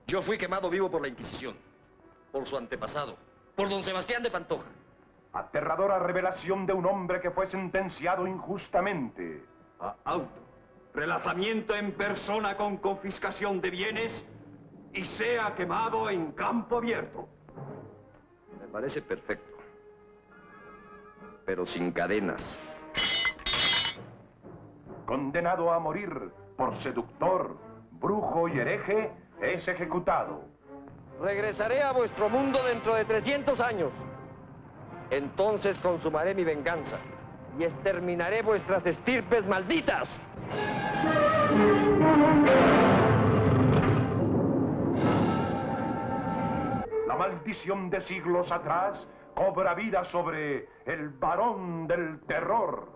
Yo fui quemado vivo por la Inquisición, por su antepasado, por don Sebastián de Pantoja. Aterradora revelación de un hombre que fue sentenciado injustamente. A auto. Relazamiento en persona con confiscación de bienes y sea quemado en campo abierto. Me parece perfecto. Pero sin cadenas. Condenado a morir por seductor, brujo y hereje, es ejecutado. Regresaré a vuestro mundo dentro de 300 años. Entonces consumaré mi venganza y exterminaré vuestras estirpes malditas. Maldición de siglos atrás cobra vida sobre el varón del terror.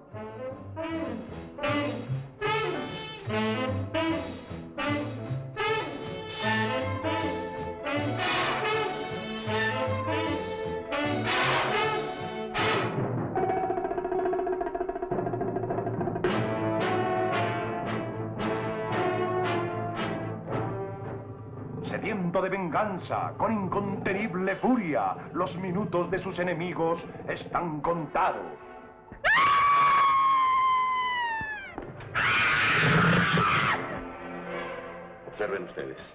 De venganza, con incontenible furia, los minutos de sus enemigos están contados. Observen ustedes.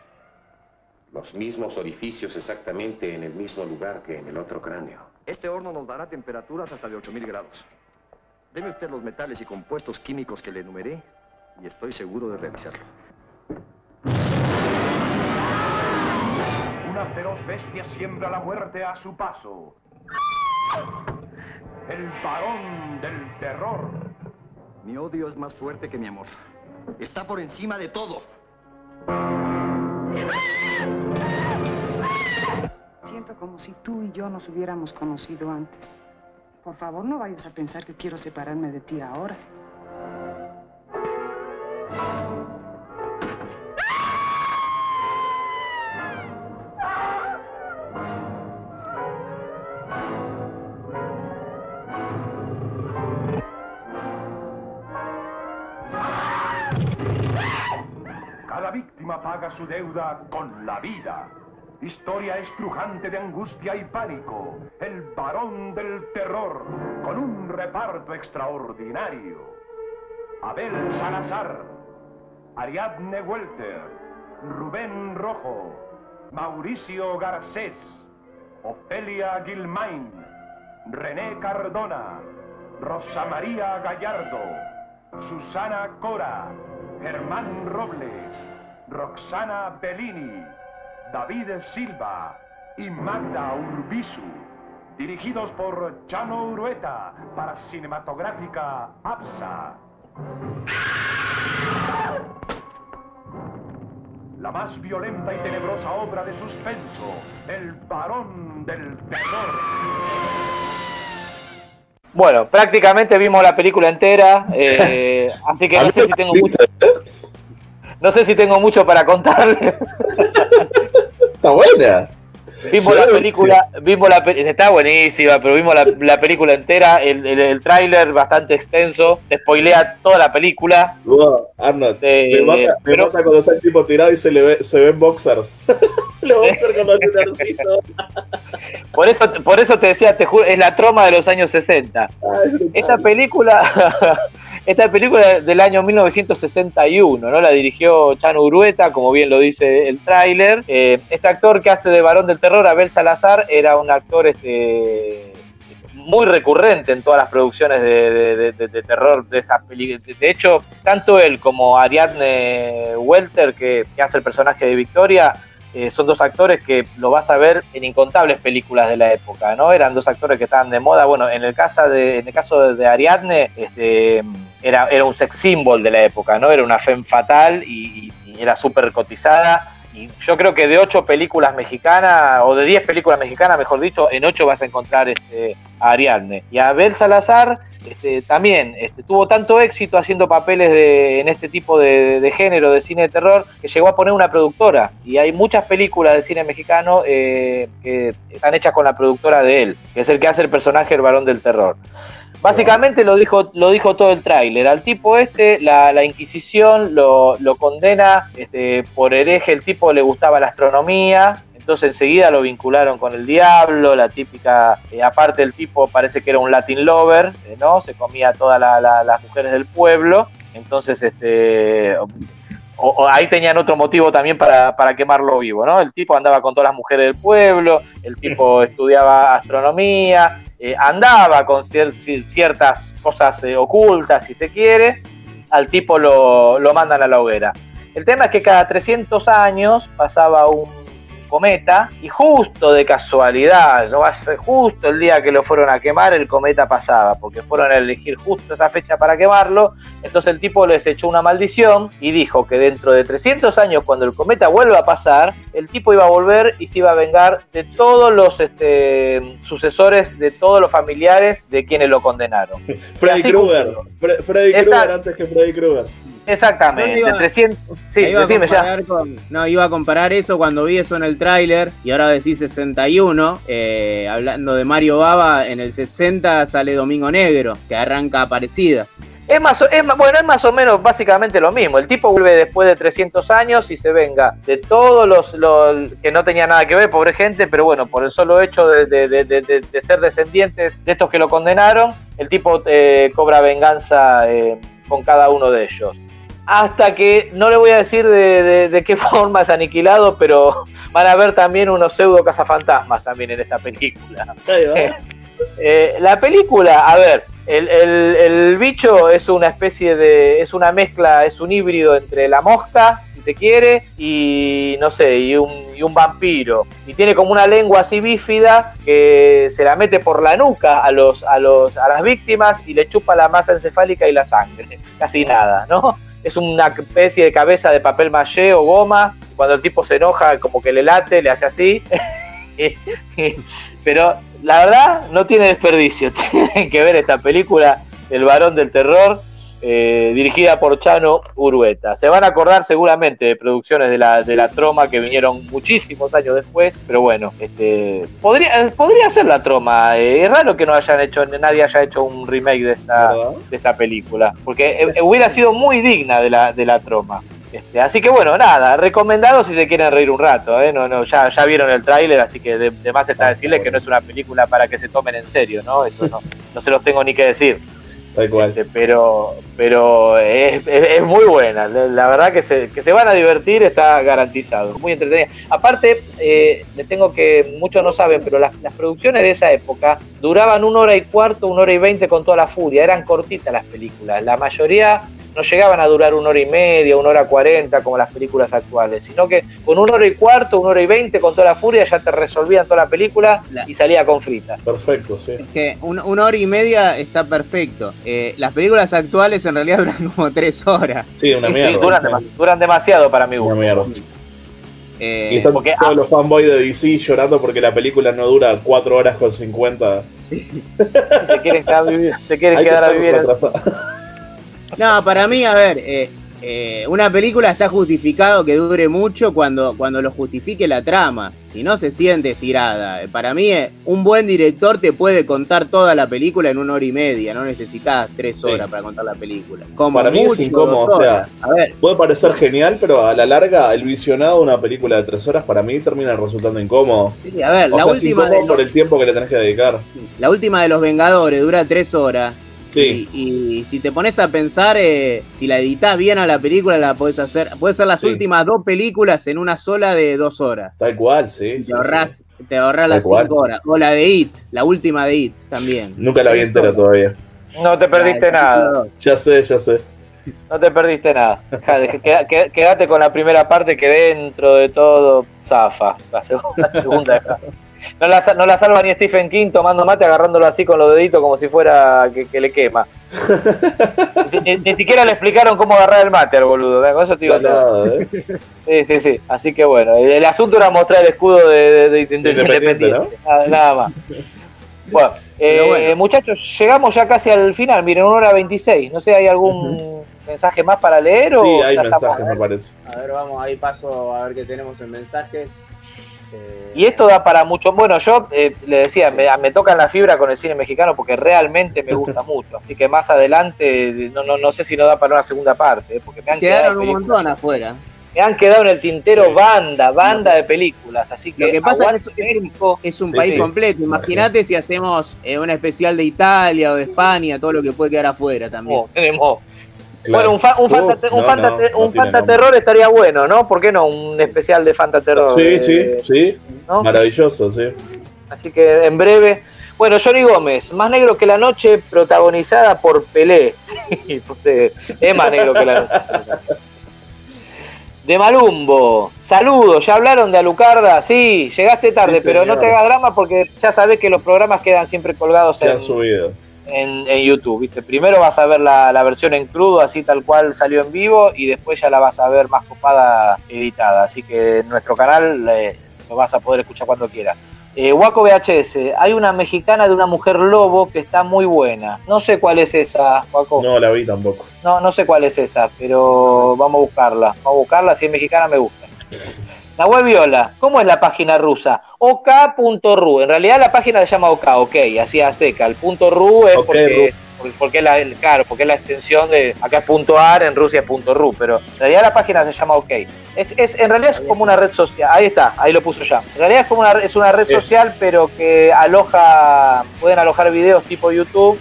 Los mismos orificios exactamente en el mismo lugar que en el otro cráneo. Este horno nos dará temperaturas hasta de 8000 grados. Deme usted los metales y compuestos químicos que le enumeré y estoy seguro de realizarlo. Una feroz bestia siembra la muerte a su paso. El varón del terror. Mi odio es más fuerte que mi amor. Está por encima de todo. Siento como si tú y yo nos hubiéramos conocido antes. Por favor, no vayas a pensar que quiero separarme de ti ahora. Paga su deuda con la vida. Historia estrujante de angustia y pánico. El varón del terror, con un reparto extraordinario. Abel Salazar, Ariadne Welter, Rubén Rojo, Mauricio Garcés, Ofelia Gilmain, René Cardona, Rosa María Gallardo, Susana Cora, Germán Robles, Roxana Bellini, David Silva y Magda Urbizu, dirigidos por Chano Urueta para Cinematográfica APSA. La más violenta y tenebrosa obra de suspenso, El varón del terror. Bueno, prácticamente vimos la película entera, eh, así que no sé si tengo mucho, no sé si tengo mucho para contarle. Está buena. Vimos la película, vimos la está buenísima, pero vimos la, película entera, el, el, tráiler bastante extenso, te spoilea toda la película. Arnold, me, mata, pero, cuando está el tipo tirado y se le ve, se ven boxers. Los boxers con los por eso, por eso te decía, te juro, es la troma de los años 60. Esta película esta película del año 1961, ¿no? La dirigió Chano Urueta, como bien lo dice el tráiler. Eh, este actor que hace de varón del terror, Abel Salazar, era un actor este, muy recurrente en todas las producciones de, terror de esa película. De hecho, tanto él como Ariadne Welter, que hace el personaje de Victoria, eh, son dos actores que lo vas a ver en incontables películas de la época, ¿no? Eran dos actores que estaban de moda. Bueno, en el caso de, en el caso de Ariadne, este, era, era un sex symbol de la época, ¿no? Era una femme fatal y, era súper cotizada. Y yo creo que de ocho películas mexicanas, o de diez películas mexicanas, mejor dicho, en ocho vas a encontrar este, a Ariadne. Y a Abel Salazar este, también este, tuvo tanto éxito haciendo papeles de, en este tipo de, género de cine de terror que llegó a poner una productora. Y hay muchas películas de cine mexicano eh, que están hechas con la productora de él, que es el que hace el personaje el varón del terror. Básicamente lo dijo, lo dijo todo el tráiler. Al tipo este, la, Inquisición lo, lo condena este, por hereje. El tipo le gustaba la astronomía, entonces enseguida lo vincularon con el diablo, la típica, eh, aparte el tipo parece que era un Latin lover, eh, ¿no? Se comía a todas las mujeres del pueblo, entonces este... ahí tenían otro motivo también para, quemarlo vivo, ¿no? El tipo andaba con todas las mujeres del pueblo, el tipo estudiaba astronomía, eh, andaba con ciertas cosas ocultas, si se quiere, al tipo lo, lo mandan a la hoguera. El tema es que cada 300 años pasaba un cometa y justo de casualidad, no va a ser justo el día que lo fueron a quemar, el cometa pasaba, porque fueron a elegir justo esa fecha para quemarlo, entonces el tipo les echó una maldición y dijo que dentro de 300 años, cuando el cometa vuelva a pasar, el tipo iba a volver y se iba a vengar de todos los este, sucesores, de todos los familiares de quienes lo condenaron. Freddy Krueger, Freddy Krueger antes que Freddy Krueger. Exactamente, no, 300. Sí, decime ya. no, iba a comparar eso cuando vi eso en el tráiler y ahora decís 61. Eh, hablando de Mario Baba, en el 60 sale Domingo Negro, que arranca aparecida. Es más, es bueno, es más o menos básicamente lo mismo. El tipo vuelve después de 300 años y se venga de todos los, los que no tenía nada que ver, pobre gente, pero bueno, por el solo hecho de, ser descendientes de estos que lo condenaron, el tipo eh, cobra venganza eh, con cada uno de ellos hasta que no le voy a decir de, qué forma es aniquilado, pero van a ver también unos pseudo cazafantasmas también en esta película. Eh, la película, a ver, el, bicho es una especie de, es una mezcla, es un híbrido entre la mosca, si se quiere, y no sé, y un, y un vampiro. Y tiene como una lengua así bífida que se la mete por la nuca a, los, a, los, a las víctimas y le chupa la masa encefálica y la sangre. Casi nada, ¿no? Es una especie de cabeza de papel maché o goma. Cuando el tipo se enoja, como que le late, le hace así. Pero la verdad, no tiene desperdicio. Tienen que ver esta película, El varón del terror. Eh, dirigida por Chano Urueta. Se van a acordar seguramente de producciones de la, de la Troma que vinieron muchísimos años después, pero bueno, este, podría, podría ser la Troma. Eh, es raro que no hayan hecho, nadie haya hecho un remake de esta, de esta película, porque eh, hubiera sido muy digna de la, de la Troma. Este, así que bueno, nada, recomendado si se quieren reír un rato, ¿eh? no, no, ya, ya vieron el tráiler, así que de, más está decirles que no es una película para que se tomen en serio, ¿no? Eso no, no se los tengo ni que decir. Este, pero pero es, muy buena. La verdad que se, que se van a divertir, está garantizado. Muy entretenida. Aparte, eh, les tengo que, muchos no saben, pero las, las, producciones de esa época duraban una hora y cuarto, una hora y veinte con toda la furia. Eran cortitas las películas. La mayoría no llegaban a durar una hora y media, una hora cuarenta como las películas actuales, sino que con una hora y cuarto, una hora y veinte con toda la furia ya te resolvían toda la película y salía con frita. Perfecto, sí. Es que una hora y media está perfecto. Eh, las películas actuales en realidad duran como tres horas. Sí, una mierda. duran, demasiado para mi gusto. Una mierda. Eh, y están porque, todos los fanboys de DC llorando porque la película no dura cuatro horas con 50. se quieren quedar. Se quieren quedar a vivir. No, para mí, a ver, eh, eh, una película está justificado que dure mucho cuando, cuando lo justifique la trama. Si no, se siente estirada. Eh, para mí, un buen director te puede contar toda la película en una hora y media. No necesitas tres horas para contar la película. Como para mí es incómodo. O sea, a ver, puede parecer genial, pero a la larga, el visionado de una película de tres horas para mí termina resultando incómodo. Sí, a ver, la última. por el tiempo que le tenés que dedicar. La última de los Vengadores dura tres horas y, si te pones a pensar, eh, si la editas bien a la película, la podés hacer. Puedes hacer las últimas dos películas en una sola de dos horas. Tal cual, sí. Te ahorras, te ahorras las cinco horas. O la de It, la última de It también. Nunca la vi entera todavía. No te perdiste nada. Ya sé, ya sé. No te perdiste nada. Quédate con la primera parte que dentro de todo zafa. La segunda, la segunda no la, no la salva ni Stephen King tomando mate, agarrándolo así con los deditos como si fuera que, le quema. ni, siquiera le explicaron cómo agarrar el mate al boludo. Con eso te digo ¿eh? Sí, sí, sí. Así que bueno, el, asunto era mostrar el escudo de, de, Independiente. nada, más. Bueno, eh, muchachos, llegamos ya casi al final. Miren, una hora 26. No sé, ¿hay algún mensaje más para leer? Sí, hay mensajes, me parece. A ver, vamos, ahí paso a ver qué tenemos en mensajes. Y esto da para mucho. Bueno, yo eh, le decía, me, me tocan la fibra con el cine mexicano porque realmente me gusta mucho. Así que más adelante, no, no, no sé si no da para una segunda parte. Eh, porque me han Quedaron un montón afuera. Me han quedado en el tintero banda, banda de películas. Así que lo que pasa es que es, un país completo. Imagínate si hacemos eh, una especial de Italia o de España, todo lo que puede quedar afuera también. Oh, tenemos bueno, un, un, fantaterror estaría bueno, ¿no? ¿Por qué no? Un especial de fantaterror. Sí, sí, eh, sí. Maravilloso, sí. Así que en breve. Bueno, Johnny Gómez, más negro que la noche, protagonizada por Pelé. Pues, eh, es más negro que la noche. De Malumbo, saludos, ya hablaron de Alucarda, sí, llegaste tarde, pero no te hagas drama porque ya sabes que los programas quedan siempre colgados en, subido en, YouTube, ¿viste? Primero vas a ver la, versión en crudo, así tal cual salió en vivo, y después ya la vas a ver más copada editada. Así que en nuestro canal eh, lo vas a poder escuchar cuando quieras. Eh, Waco VHS, hay una mexicana de una mujer lobo que está muy buena. No sé cuál es esa, Waco. No la vi tampoco. No, no sé cuál es esa, pero vamos a buscarla. Vamos a buscarla, si es mexicana me gusta. Web Viola, ¿cómo es la página rusa? ok.ru. En realidad la página se llama OK, ok, así a seca. El punto .ru es porque, porque, la, claro, porque es la extensión de acá es punto .ar, en Rusia es punto .ru, pero en realidad la página se llama OK. Es, es, en realidad es como una red social. Ahí está, ahí lo puso ya. En realidad es como una, es una red social, pero que aloja, pueden alojar videos tipo YouTube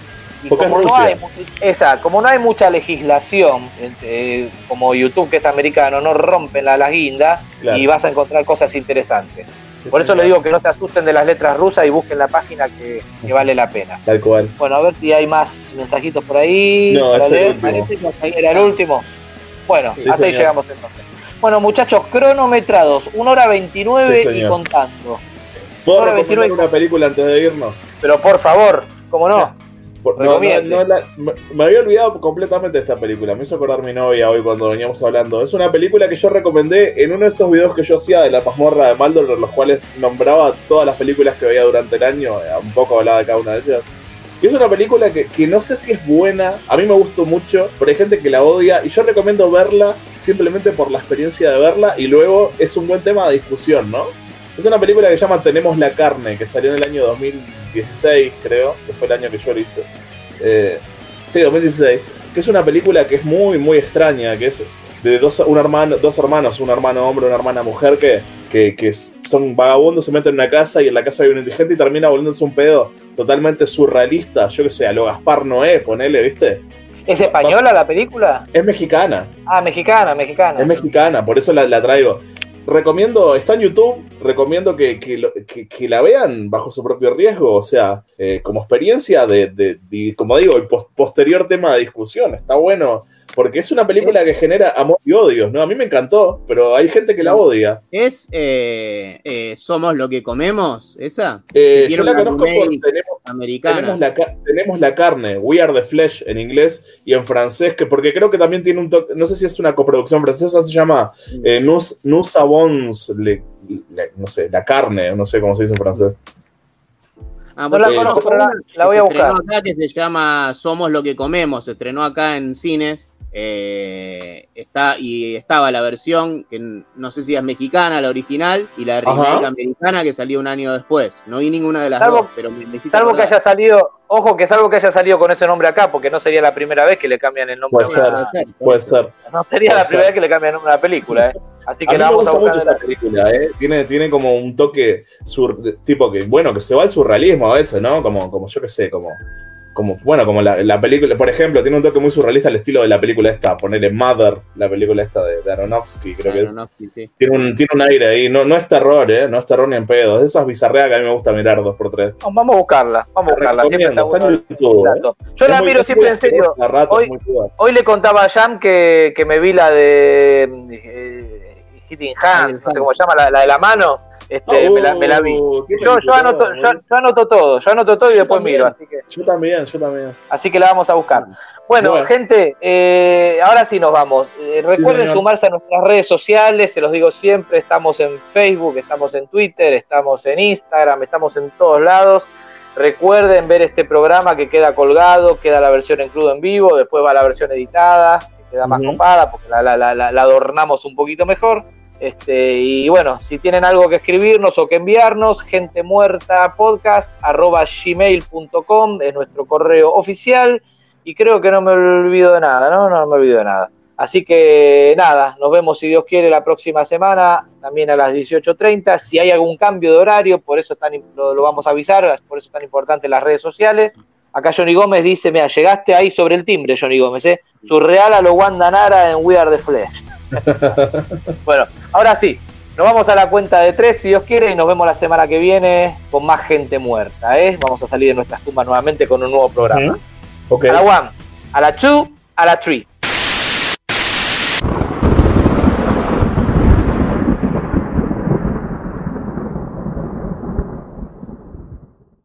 como no hay, esa, como no hay mucha legislación, eh, como YouTube que es americano, no rompen la, la guinda y vas a encontrar cosas interesantes. por eso le digo que no te asusten de las letras rusas y busquen la página que, vale la pena. Tal cual. Bueno, a ver si hay más mensajitos por ahí. No, ese era el último. Bueno, hasta ahí llegamos entonces. Bueno, muchachos, cronometrados, 1 hora 29 y contando. ¿Puedo recomendar una película antes de irnos? Pero por favor, ¿cómo no? No, me había olvidado completamente de esta película. Me hizo acordar mi novia hoy cuando veníamos hablando. Es una película que yo recomendé en uno de esos videos que yo hacía de la pasmorra de Maldor, los cuales nombraba todas las películas que veía durante el año. Eh, un poco hablaba de cada una de ellas. Y es una película que, que, no sé si es buena, a mí me gustó mucho, pero hay gente que la odia y yo recomiendo verla simplemente por la experiencia de verla y luego es un buen tema de discusión, ¿no? Es una película que se llama Tenemos la carne, que salió en el año 2016, creo, que fue el año que yo lo hice. Eh, sí, 2016. Que es una película que es muy, muy extraña, que es de dos, un hermano, dos hermanos, un hermano hombre, una hermana mujer, que, que, son vagabundos, se meten en una casa y en la casa hay un indigente y termina volviéndose un pedo totalmente surrealista, yo que sé, a lo Gaspar Noé, ponele, ¿viste? ¿Es española la película? Es mexicana. Ah, mexicana, mexicana. Es mexicana, por eso la, traigo. Recomiendo, está en YouTube, recomiendo que, que, la vean bajo su propio riesgo, o sea, eh, como experiencia de, de, como digo, el posterior tema de discusión. Está bueno porque es una película que genera amor y odios, ¿no? A mí me encantó, pero hay gente que la odia. ¿Es eh, eh, Somos lo que comemos, esa? Eh, yo la conozco por tenemos, americana. Tenemos la, carne, We Are the Flesh en inglés y en francés, que porque creo que también tiene un toque, no sé si es una coproducción francesa, se llama mm. Nous, nous savons, no sé, la carne, no sé cómo se dice en francés. Ah, no la conozco, la, voy a buscar. Acá que se llama Somos lo que comemos, se estrenó acá en cines eh, está, y estaba la versión, que no sé si es mexicana, la original, y la remake americana que salió un año después. No vi ninguna de las dos, pero me, Salvo que haya salido, ojo, que salvo que haya salido con ese nombre acá, porque no sería la primera vez que le cambian el nombre. Puede, a ser, puede ser. No sería la primera vez que le cambian el nombre a la película, ¿eh? Así que a la mí me gusta mucho esa película, ¿eh? Tiene, tiene como un toque, tipo que, bueno, que se va al surrealismo a veces, ¿no? Como, como yo qué sé, como como, bueno, como la, película, por ejemplo, tiene un toque muy surrealista al estilo de la película esta, ponerle Mother, la película esta de, Aronofsky, creo que es. Tiene, un, tiene un aire ahí, no, no es terror, ¿eh? No es terror ni en pedo, es de esas bizarreas que a mí me gusta mirar dos por tres. vamos a buscarla, vamos a buscarla. Siempre está ¿eh? Yo la miro siempre en serio. Hoy, le contaba a Jam que, que me vi la de eh, Hitting Hands, no sé cómo se llama, la de la mano. Este, me, la, vi. Uh, yo, yo, anoto, yo, anoto, todo, yo anoto todo y después miro. Así que, yo también, yo también. Así que la vamos a buscar. Bueno, gente, eh, ahora sí nos vamos. Eh, recuerden sumarse a nuestras redes sociales, se los digo siempre, estamos en Facebook, estamos en Twitter, estamos en Instagram, estamos en todos lados. Recuerden ver este programa que queda colgado, queda la versión en crudo en vivo, después va la versión editada, que queda más copada porque la, la, la adornamos un poquito mejor. Este, y bueno, si tienen algo que escribirnos o que enviarnos, gente muerta podcast arroba gmail.com es nuestro correo oficial. Y creo que no me olvido de nada, ¿no? No me olvido de nada. Así que nada, nos vemos si Dios quiere la próxima semana, también a las 18.30. Si hay algún cambio de horario, por eso tan, lo, vamos a avisar, por eso es tan importante las redes sociales. Acá Johnny Gómez dice, mira, llegaste ahí sobre el timbre, Johnny Gómez, ¿eh? Surreal a lo Wanda Nara en We Are the Flesh. bueno, ahora sí, nos vamos a la cuenta de tres, si Dios quiere, y nos vemos la semana que viene con más gente muerta. ¿eh? Vamos a salir de nuestras tumbas nuevamente con un nuevo programa. A la one, a la two, a la three.